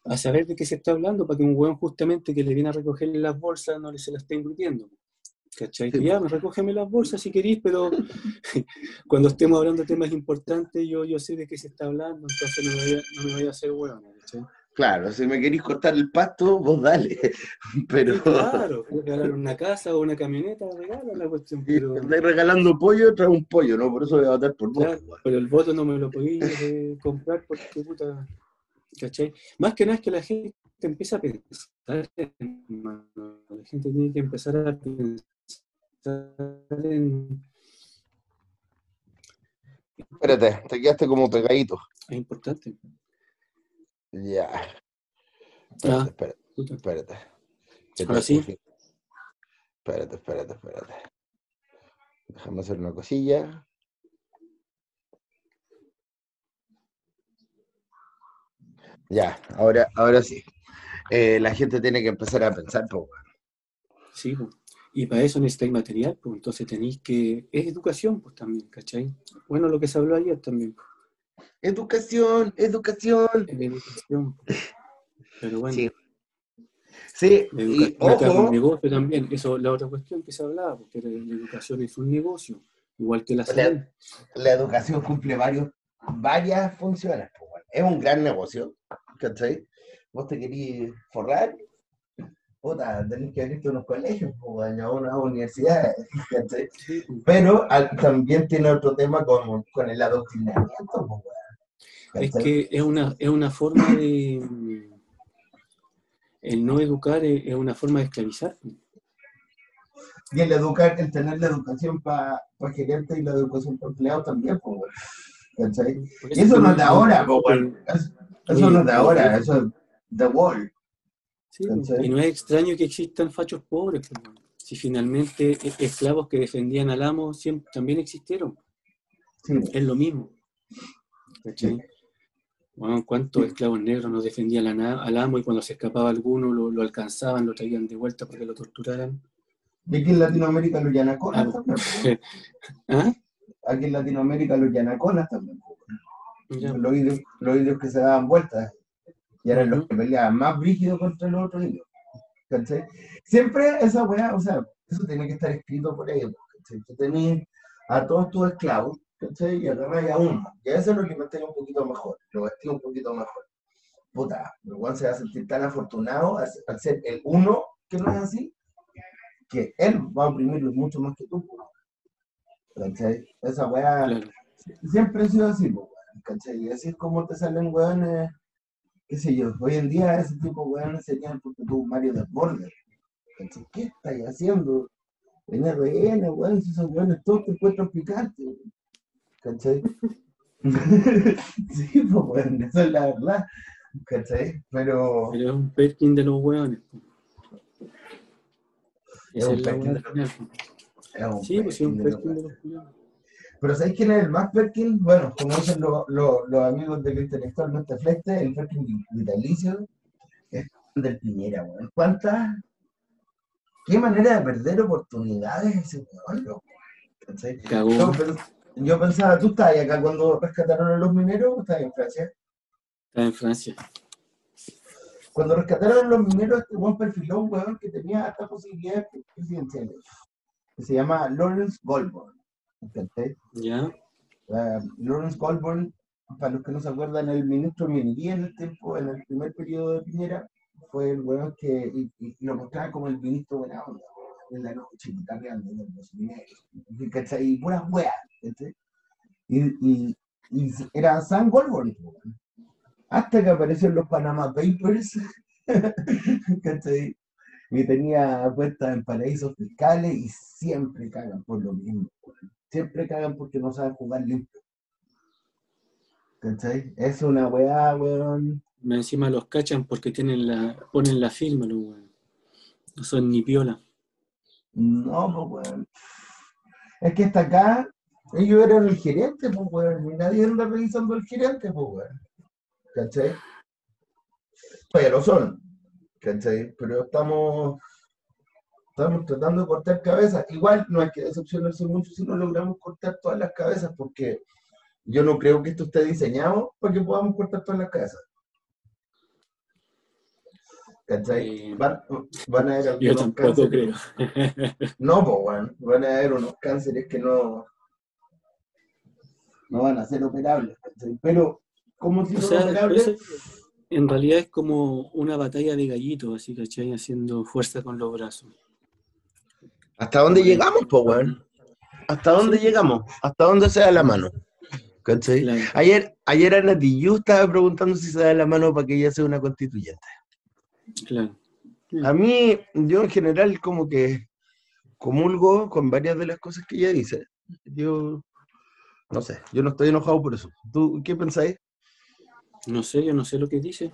a saber de qué se está hablando, para que un hueón justamente que le viene a recogerle las bolsas no le se las esté invirtiendo. ¿Cachai? Sí, ya, me recógeme las bolsas si queréis, pero cuando estemos hablando de temas importantes, yo, yo sé de qué se está hablando, entonces no me vaya, no me vaya a hacer hueón. ¿cachai? Claro, si me queréis cortar el pasto, vos dale, pero Claro, regalar una casa o una camioneta, regala la cuestión, si pero... estáis regalando pollo, trae un pollo, ¿no? Por eso voy a votar por vos, Claro, weón. pero el voto no me lo podía eh, comprar porque puta, ¿cachai? Más que nada es que la gente empieza a pensar, hermano. La gente tiene que empezar a pensar en... Espérate, te quedaste como pegadito. Es importante. Ya. Ah, Espérate, espérate, espérate. Ahora sí. Espérate, espérate, espérate. Déjame hacer una cosilla. Ya, ahora, ahora sí. Eh, la gente tiene que empezar a pensar, pues. Sí, y para eso necesitáis material, pues entonces tenéis que... Es educación, pues también, ¿cachai? Bueno, lo que se habló ayer también, Educación, educación. educación. Pero bueno, Sí. Sí, y un ojo, negocio también. Eso es la otra cuestión que se hablaba, porque la, la educación es un negocio, igual que la salud. la educación cumple varios, varias funciones. pues. Es un gran negocio, ¿cachai? Vos te querís forrar, puta, tenés que abrirte unos colegios, pues, a unas universidades. Pero al- también tiene otro tema con, con el adoctrinamiento, pues, Es que es una, es una forma de... mm, El no educar es, es una forma de esclavizar. Y el educar, el tener la educación para gerente y la educación para empleados también, pues, Y eso no es de ahora, pues, Eso no es de ahora, eso es The Wall. Sí. ¿Cachai? y no es extraño que existan fachos pobres. po. Si finalmente e- esclavos que defendían al amo siempre, también existieron. Sí, Es lo mismo. ¿Cachai? Bueno, ¿Cuántos esclavos negros nos defendían al amo y cuando se escapaba alguno lo, lo alcanzaban, lo traían de vuelta para que lo torturaran? Y aquí en Latinoamérica los yanaconas Ah, también. pues. ¿Ah? Aquí en Latinoamérica los yanaconas también. pues. Los indios, los indios que se daban vueltas. Y eran los que peleaban más brígidos contra los otros indios. ¿cachai? Siempre esa weá, o sea, eso tiene que estar escrito por pues, ¿cachai? Tú tenés a todos tus esclavos, ¿cachai? Y agarras a uno. Y a ese lo alimentáis un poquito mejor, lo vestís un poquito mejor. Puta, el weón se va a sentir tan afortunado al ser el uno que no es así, que él va a oprimirlo mucho más que tú. ¿Cachai? Esa weá Claro. siempre ha sido así, pues, ¿cachai? Y así es como te salen weones, qué sé yo, hoy en día ese tipo de weones serían porque tú Mario del Border, ¿cachai? ¿Qué estáis haciendo? En RN, weón, si esos weones todos te encuentran picante, ¿cachai? sí, pues weón, eso es la verdad, ¿cachai? Pero Pero es un Perkin de los hueones. po. Es un es Perkin de al final, po. es un Sí, pues sí, un Perkin de los weones. Pero ¿sabéis quién es el más Perkin? Bueno, como dicen los, los, los amigos del intelectualmente flete, el Perkin vitalicio es del Piñera, weón. ¿Cuántas? ¿Qué manera de perder oportunidades ese weón. Yo, yo pensaba, ¿tú estabas acá cuando rescataron a los mineros o estabas en Francia? Está en Francia. Cuando rescataron a los mineros, este weón perfiló un weón que tenía hasta posibilidades presidenciales, que se llama Lawrence Goldborn. ¿Cachai? ¿Ya? Uh, Lawrence Goldborn, para los que no se acuerdan, el ministro de Minería en el tiempo, en el primer periodo de Piñera, fue el weón que y, y lo mostraba como el ministro buena onda, en la noche, guitarreando de los mineros, ¿cachai? y puras weas, ¿cachai? Y, y, y era Sam Goldborn, hasta que aparecieron los Panama Papers, ¿cachai? Y tenía puestas en paraísos fiscales y siempre cagan por lo mismo, weón. Siempre cagan porque no saben jugar limpio. ¿Cachai? Es una weá, weón. Encima los cachan porque tienen la, ponen la firma, los hueones. No son ni piola. No, pues weón. Es que hasta acá, ellos eran el gerente, pues weón. Y nadie anda revisando el gerente, pues weón. ¿Cachai? Pero son. ¿Cachai? Pero estamos. Estamos tratando de cortar cabezas. Igual no hay que decepcionarse mucho si no logramos cortar todas las cabezas, porque yo no creo que esto esté diseñado para que podamos cortar todas las cabezas. ¿Cachai? Van, van a haber algunos cánceres. creo. No, pues, weón. Van a haber unos cánceres que no, no van a ser operables. ¿cachai? Pero, como si O sea, operables, en realidad es como una batalla de gallitos, así, ¿cachai? Haciendo fuerza con los brazos. ¿Hasta dónde llegamos, weón? ¿Hasta dónde llegamos? ¿Hasta dónde se da la mano? ¿Cachai? Claro. Ayer, ayer Ana Tijoux estaba preguntando si se da la mano para que ella sea una constituyente. Claro. A mí, yo en general como que comulgo con varias de las cosas que ella dice. Yo, no sé, yo no estoy enojado por eso. ¿Tú qué pensáis? No sé, yo no sé lo que dice.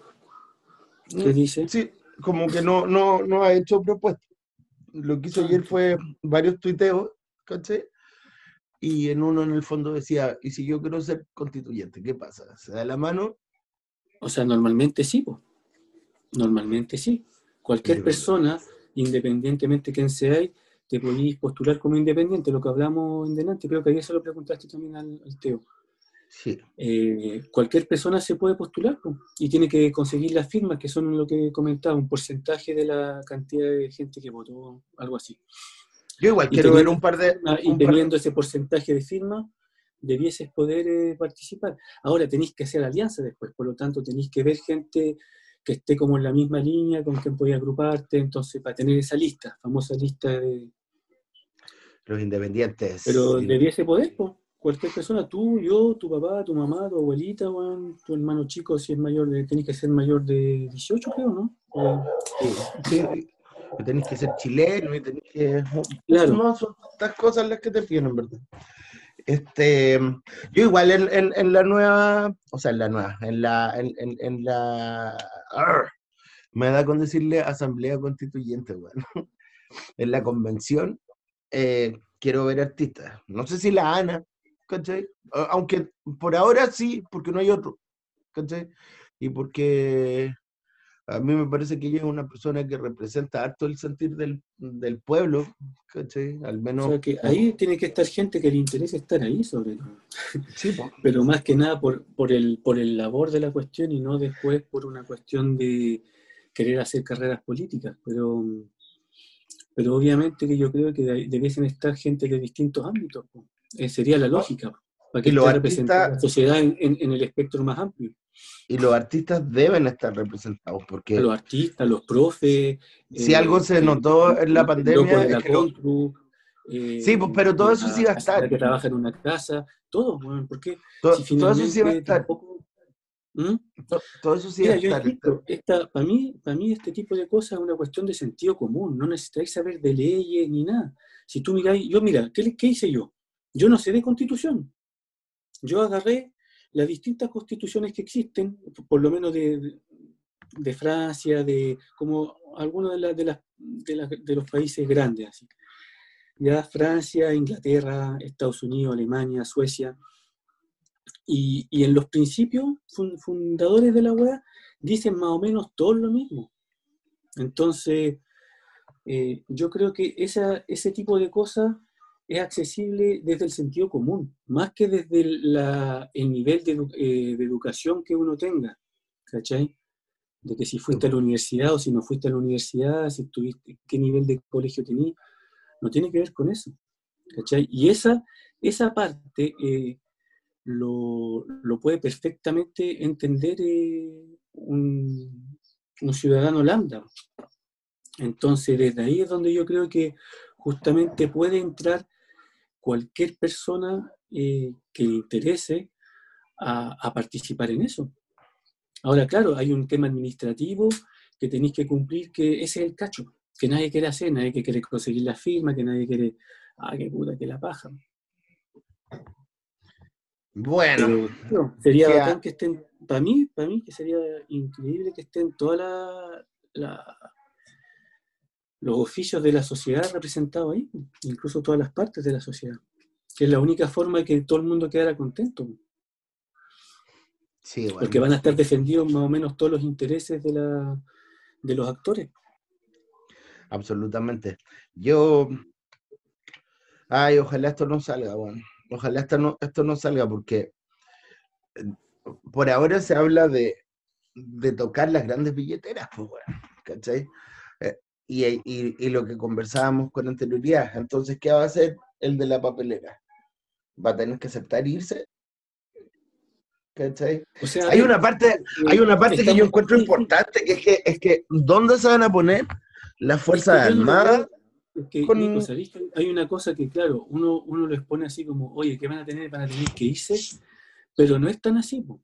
¿Qué dice? Sí, como que no, no, no ha hecho propuestas. Lo que hizo ayer fue varios tuiteos, ¿cachai? Y en uno en el fondo decía, ¿y si yo quiero ser constituyente? ¿Qué pasa? ¿Se da la mano? O sea, normalmente sí, po. Normalmente sí. Cualquier persona, independientemente de quién sea, te podéis postular como independiente, lo que hablamos en delante, creo que ayer se lo preguntaste también al, al Teo. Sí. Eh, cualquier persona se puede postular po, y tiene que conseguir las firmas, que son lo que comentaba, un porcentaje de la cantidad de gente que votó, algo así. Yo igual Y quiero ver un par de... Y un par- teniendo ese porcentaje de firmas, debieses poder eh, participar. Ahora tenéis que hacer alianza después, por lo tanto tenéis que ver gente que esté como en la misma línea, con quien podéis agruparte, entonces para tener esa lista, famosa lista de... Los independientes. Pero debiese poder, po. Cualquier persona, tú, yo, tu papá, tu mamá, tu abuelita, tu hermano chico, si es mayor de, tenés que ser mayor de 18, creo, ¿no? Sí, sí. Tenés que ser chileno y tenés que... Claro. No, son estas cosas las que te piden, en verdad. Este, yo igual en, en- en la nueva, o sea, en la nueva, en la, en, en- en la, me da con decirle asamblea constituyente, bueno. En la convención eh, quiero ver artistas. No sé si la Ana, ¿cachai? Aunque por ahora sí, porque no hay otro, ¿cachai? Y porque a mí me parece que ella es una persona que representa harto el sentir del, del pueblo, ¿cachai? Al o menos... sea que ahí tiene que estar gente que le interese estar ahí, sobre todo. Sí, pero más que nada por, por, el, por el labor de la cuestión y no después por una cuestión de querer hacer carreras políticas. Pero, pero obviamente que yo creo que de- debiesen estar gente de distintos ámbitos. Eh, sería la lógica, para que esté representada la sociedad en, en- en el espectro más amplio. Y los artistas deben estar representados, porque Los artistas, los profes. si eh, algo se notó en la pandemia es la que lo- Contru, eh, Sí, pues, pero todo eso sí va a estar. que trabaja en una casa, todo, bueno, porque si todo eso sí va a estar. tampoco- ¿Mm? to- Todo eso sí va a yo estar. insisto, esta, para, mí, para mí este tipo de cosas es una cuestión de sentido común, no necesitáis saber de leyes ni nada. Si tú miráis, yo mira, ¿qué, qué hice yo? Yo no sé de constitución. Yo agarré las distintas constituciones que existen, por lo menos de, Francia, de como algunos de, las de, las- de, los países grandes. Ya Francia, Inglaterra, Estados Unidos, Alemania, Suecia. Y, en los principios fun- fundadores de la web dicen más o menos todo lo mismo. Entonces, eh, yo creo que ese tipo de cosas es accesible desde el sentido común, más que desde la- el nivel de, eh, de educación que uno tenga, ¿cachai? De que si fuiste a la universidad o si no fuiste a la universidad, si tuviste, qué nivel de colegio tenías, no tiene que ver con eso, ¿cachai? Y esa, esa parte eh, lo, lo puede perfectamente entender eh, un, un ciudadano lambda. Entonces, desde ahí es donde yo creo que justamente puede entrar cualquier persona eh, que interese a, a participar en eso. Ahora, claro, hay un tema administrativo que tenéis que cumplir, que ese es el cacho, que nadie quiere hacer, nadie que quiere conseguir la firma, que nadie quiere, ah, qué puta, que la paja. Bueno, sería bacán que estén, para mí, para mí que sería increíble que estén todas la- la- los oficios de la sociedad representados ahí, incluso todas las partes de la sociedad, que es la única forma de que todo el mundo quedara contento, sí, bueno. porque van a estar defendidos más o menos todos los intereses de, la, de los actores. absolutamente. Yo, ay, ojalá esto no salga, bueno. Ojalá esto no, esto no salga porque eh, por ahora se habla de, de tocar las grandes billeteras, pues bueno, ¿cachai? Y, y- y lo que conversábamos con anterioridad, entonces, ¿qué va a hacer el de la papelera? ¿Va a tener que aceptar irse? ¿Cachai? O sea, Hay una parte, hay una parte que yo Estamos- encuentro importante, que es que, es que ¿dónde se van a poner las Fuerzas Es que Armadas? es que, con- Nico, ¿sabéis que hay una cosa que, claro, uno, uno lo expone así como, oye, ¿qué van a tener? Van a tener que irse, pero no es tan así, po.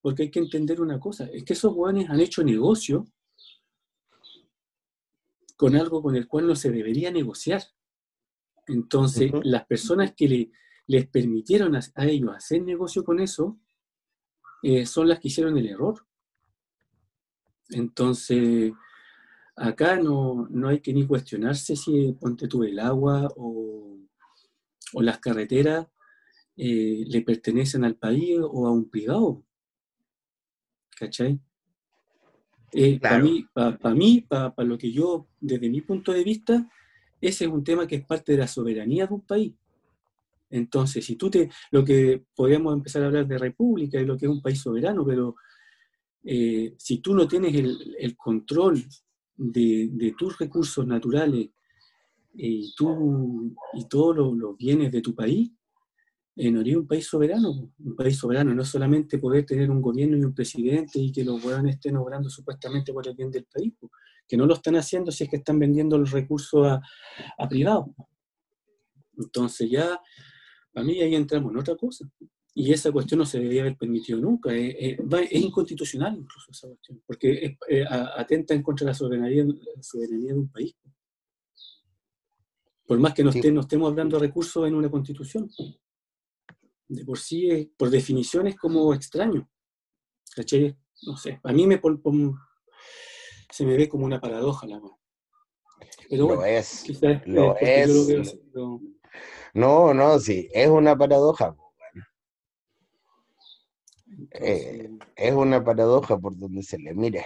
porque hay que entender una cosa, es que esos jóvenes han hecho negocio con algo con el cual no se debería negociar. Entonces, las personas que le- les permitieron a, a ellos hacer negocio con eso eh, son las que hicieron el error. Entonces, acá no, no hay que ni cuestionarse si ponte tú el agua o, o las carreteras eh, le pertenecen al país o a un privado. ¿Cachai? Para Claro. mí, para mí, para lo que yo, desde mi punto de vista, ese es un tema que es parte de la soberanía de un país. Entonces, si tú te, lo que podríamos empezar a hablar de república y lo que es un país soberano, pero eh, si tú no tienes el, el control de, de tus recursos naturales y, tú, y todos los, los bienes de tu país, eh, no eres un país soberano. Un país soberano no es solamente poder tener un gobierno y un presidente y que los hueones estén obrando supuestamente por el bien del país, que no lo están haciendo si es que están vendiendo los recursos a, a privados. Entonces ya, a mí ahí entramos en otra cosa. Y esa cuestión no se debería haber permitido nunca. Es, es- va- es inconstitucional incluso esa cuestión, porque es- eh, atenta en contra de la soberanía, la soberanía de un país. Por más que no, Sí. no estemos hablando de recursos en una constitución. De por sí, es- por definición, es como extraño. No sé, a mí me pon- pon- se me ve como una paradoja la weá. Pero Lo bueno, es. quizás lo yo lo es. veo así, pero- No, no, sí, es una paradoja. entonces, Es una paradoja por donde se le mire.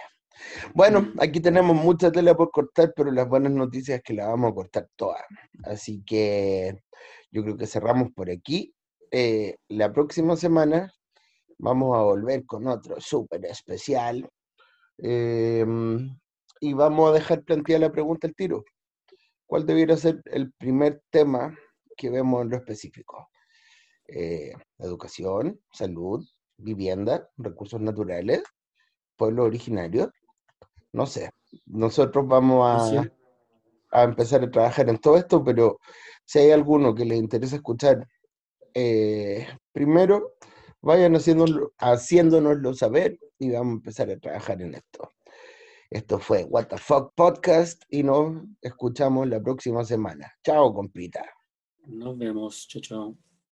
Bueno, aquí tenemos mucha tela por cortar, pero las buenas noticias es que la vamos a cortar todas. Así que yo creo que cerramos por aquí. Eh, la próxima semana vamos a volver con otro súper especial. eh, y vamos a dejar planteada la pregunta al tiro. ¿Cuál debiera ser el primer tema que vemos en lo específico? Eh, educación, salud, vivienda, recursos naturales, pueblos originarios. No sé, nosotros vamos a, Sí. a empezar a trabajar en todo esto, pero si hay alguno que les interesa escuchar, eh, primero vayan haciéndolo, haciéndonoslo saber y vamos a empezar a trabajar en esto. Esto fue What the Fuck Podcast y nos escuchamos la próxima semana. Chao, compita. nos vemos. Chao, chao.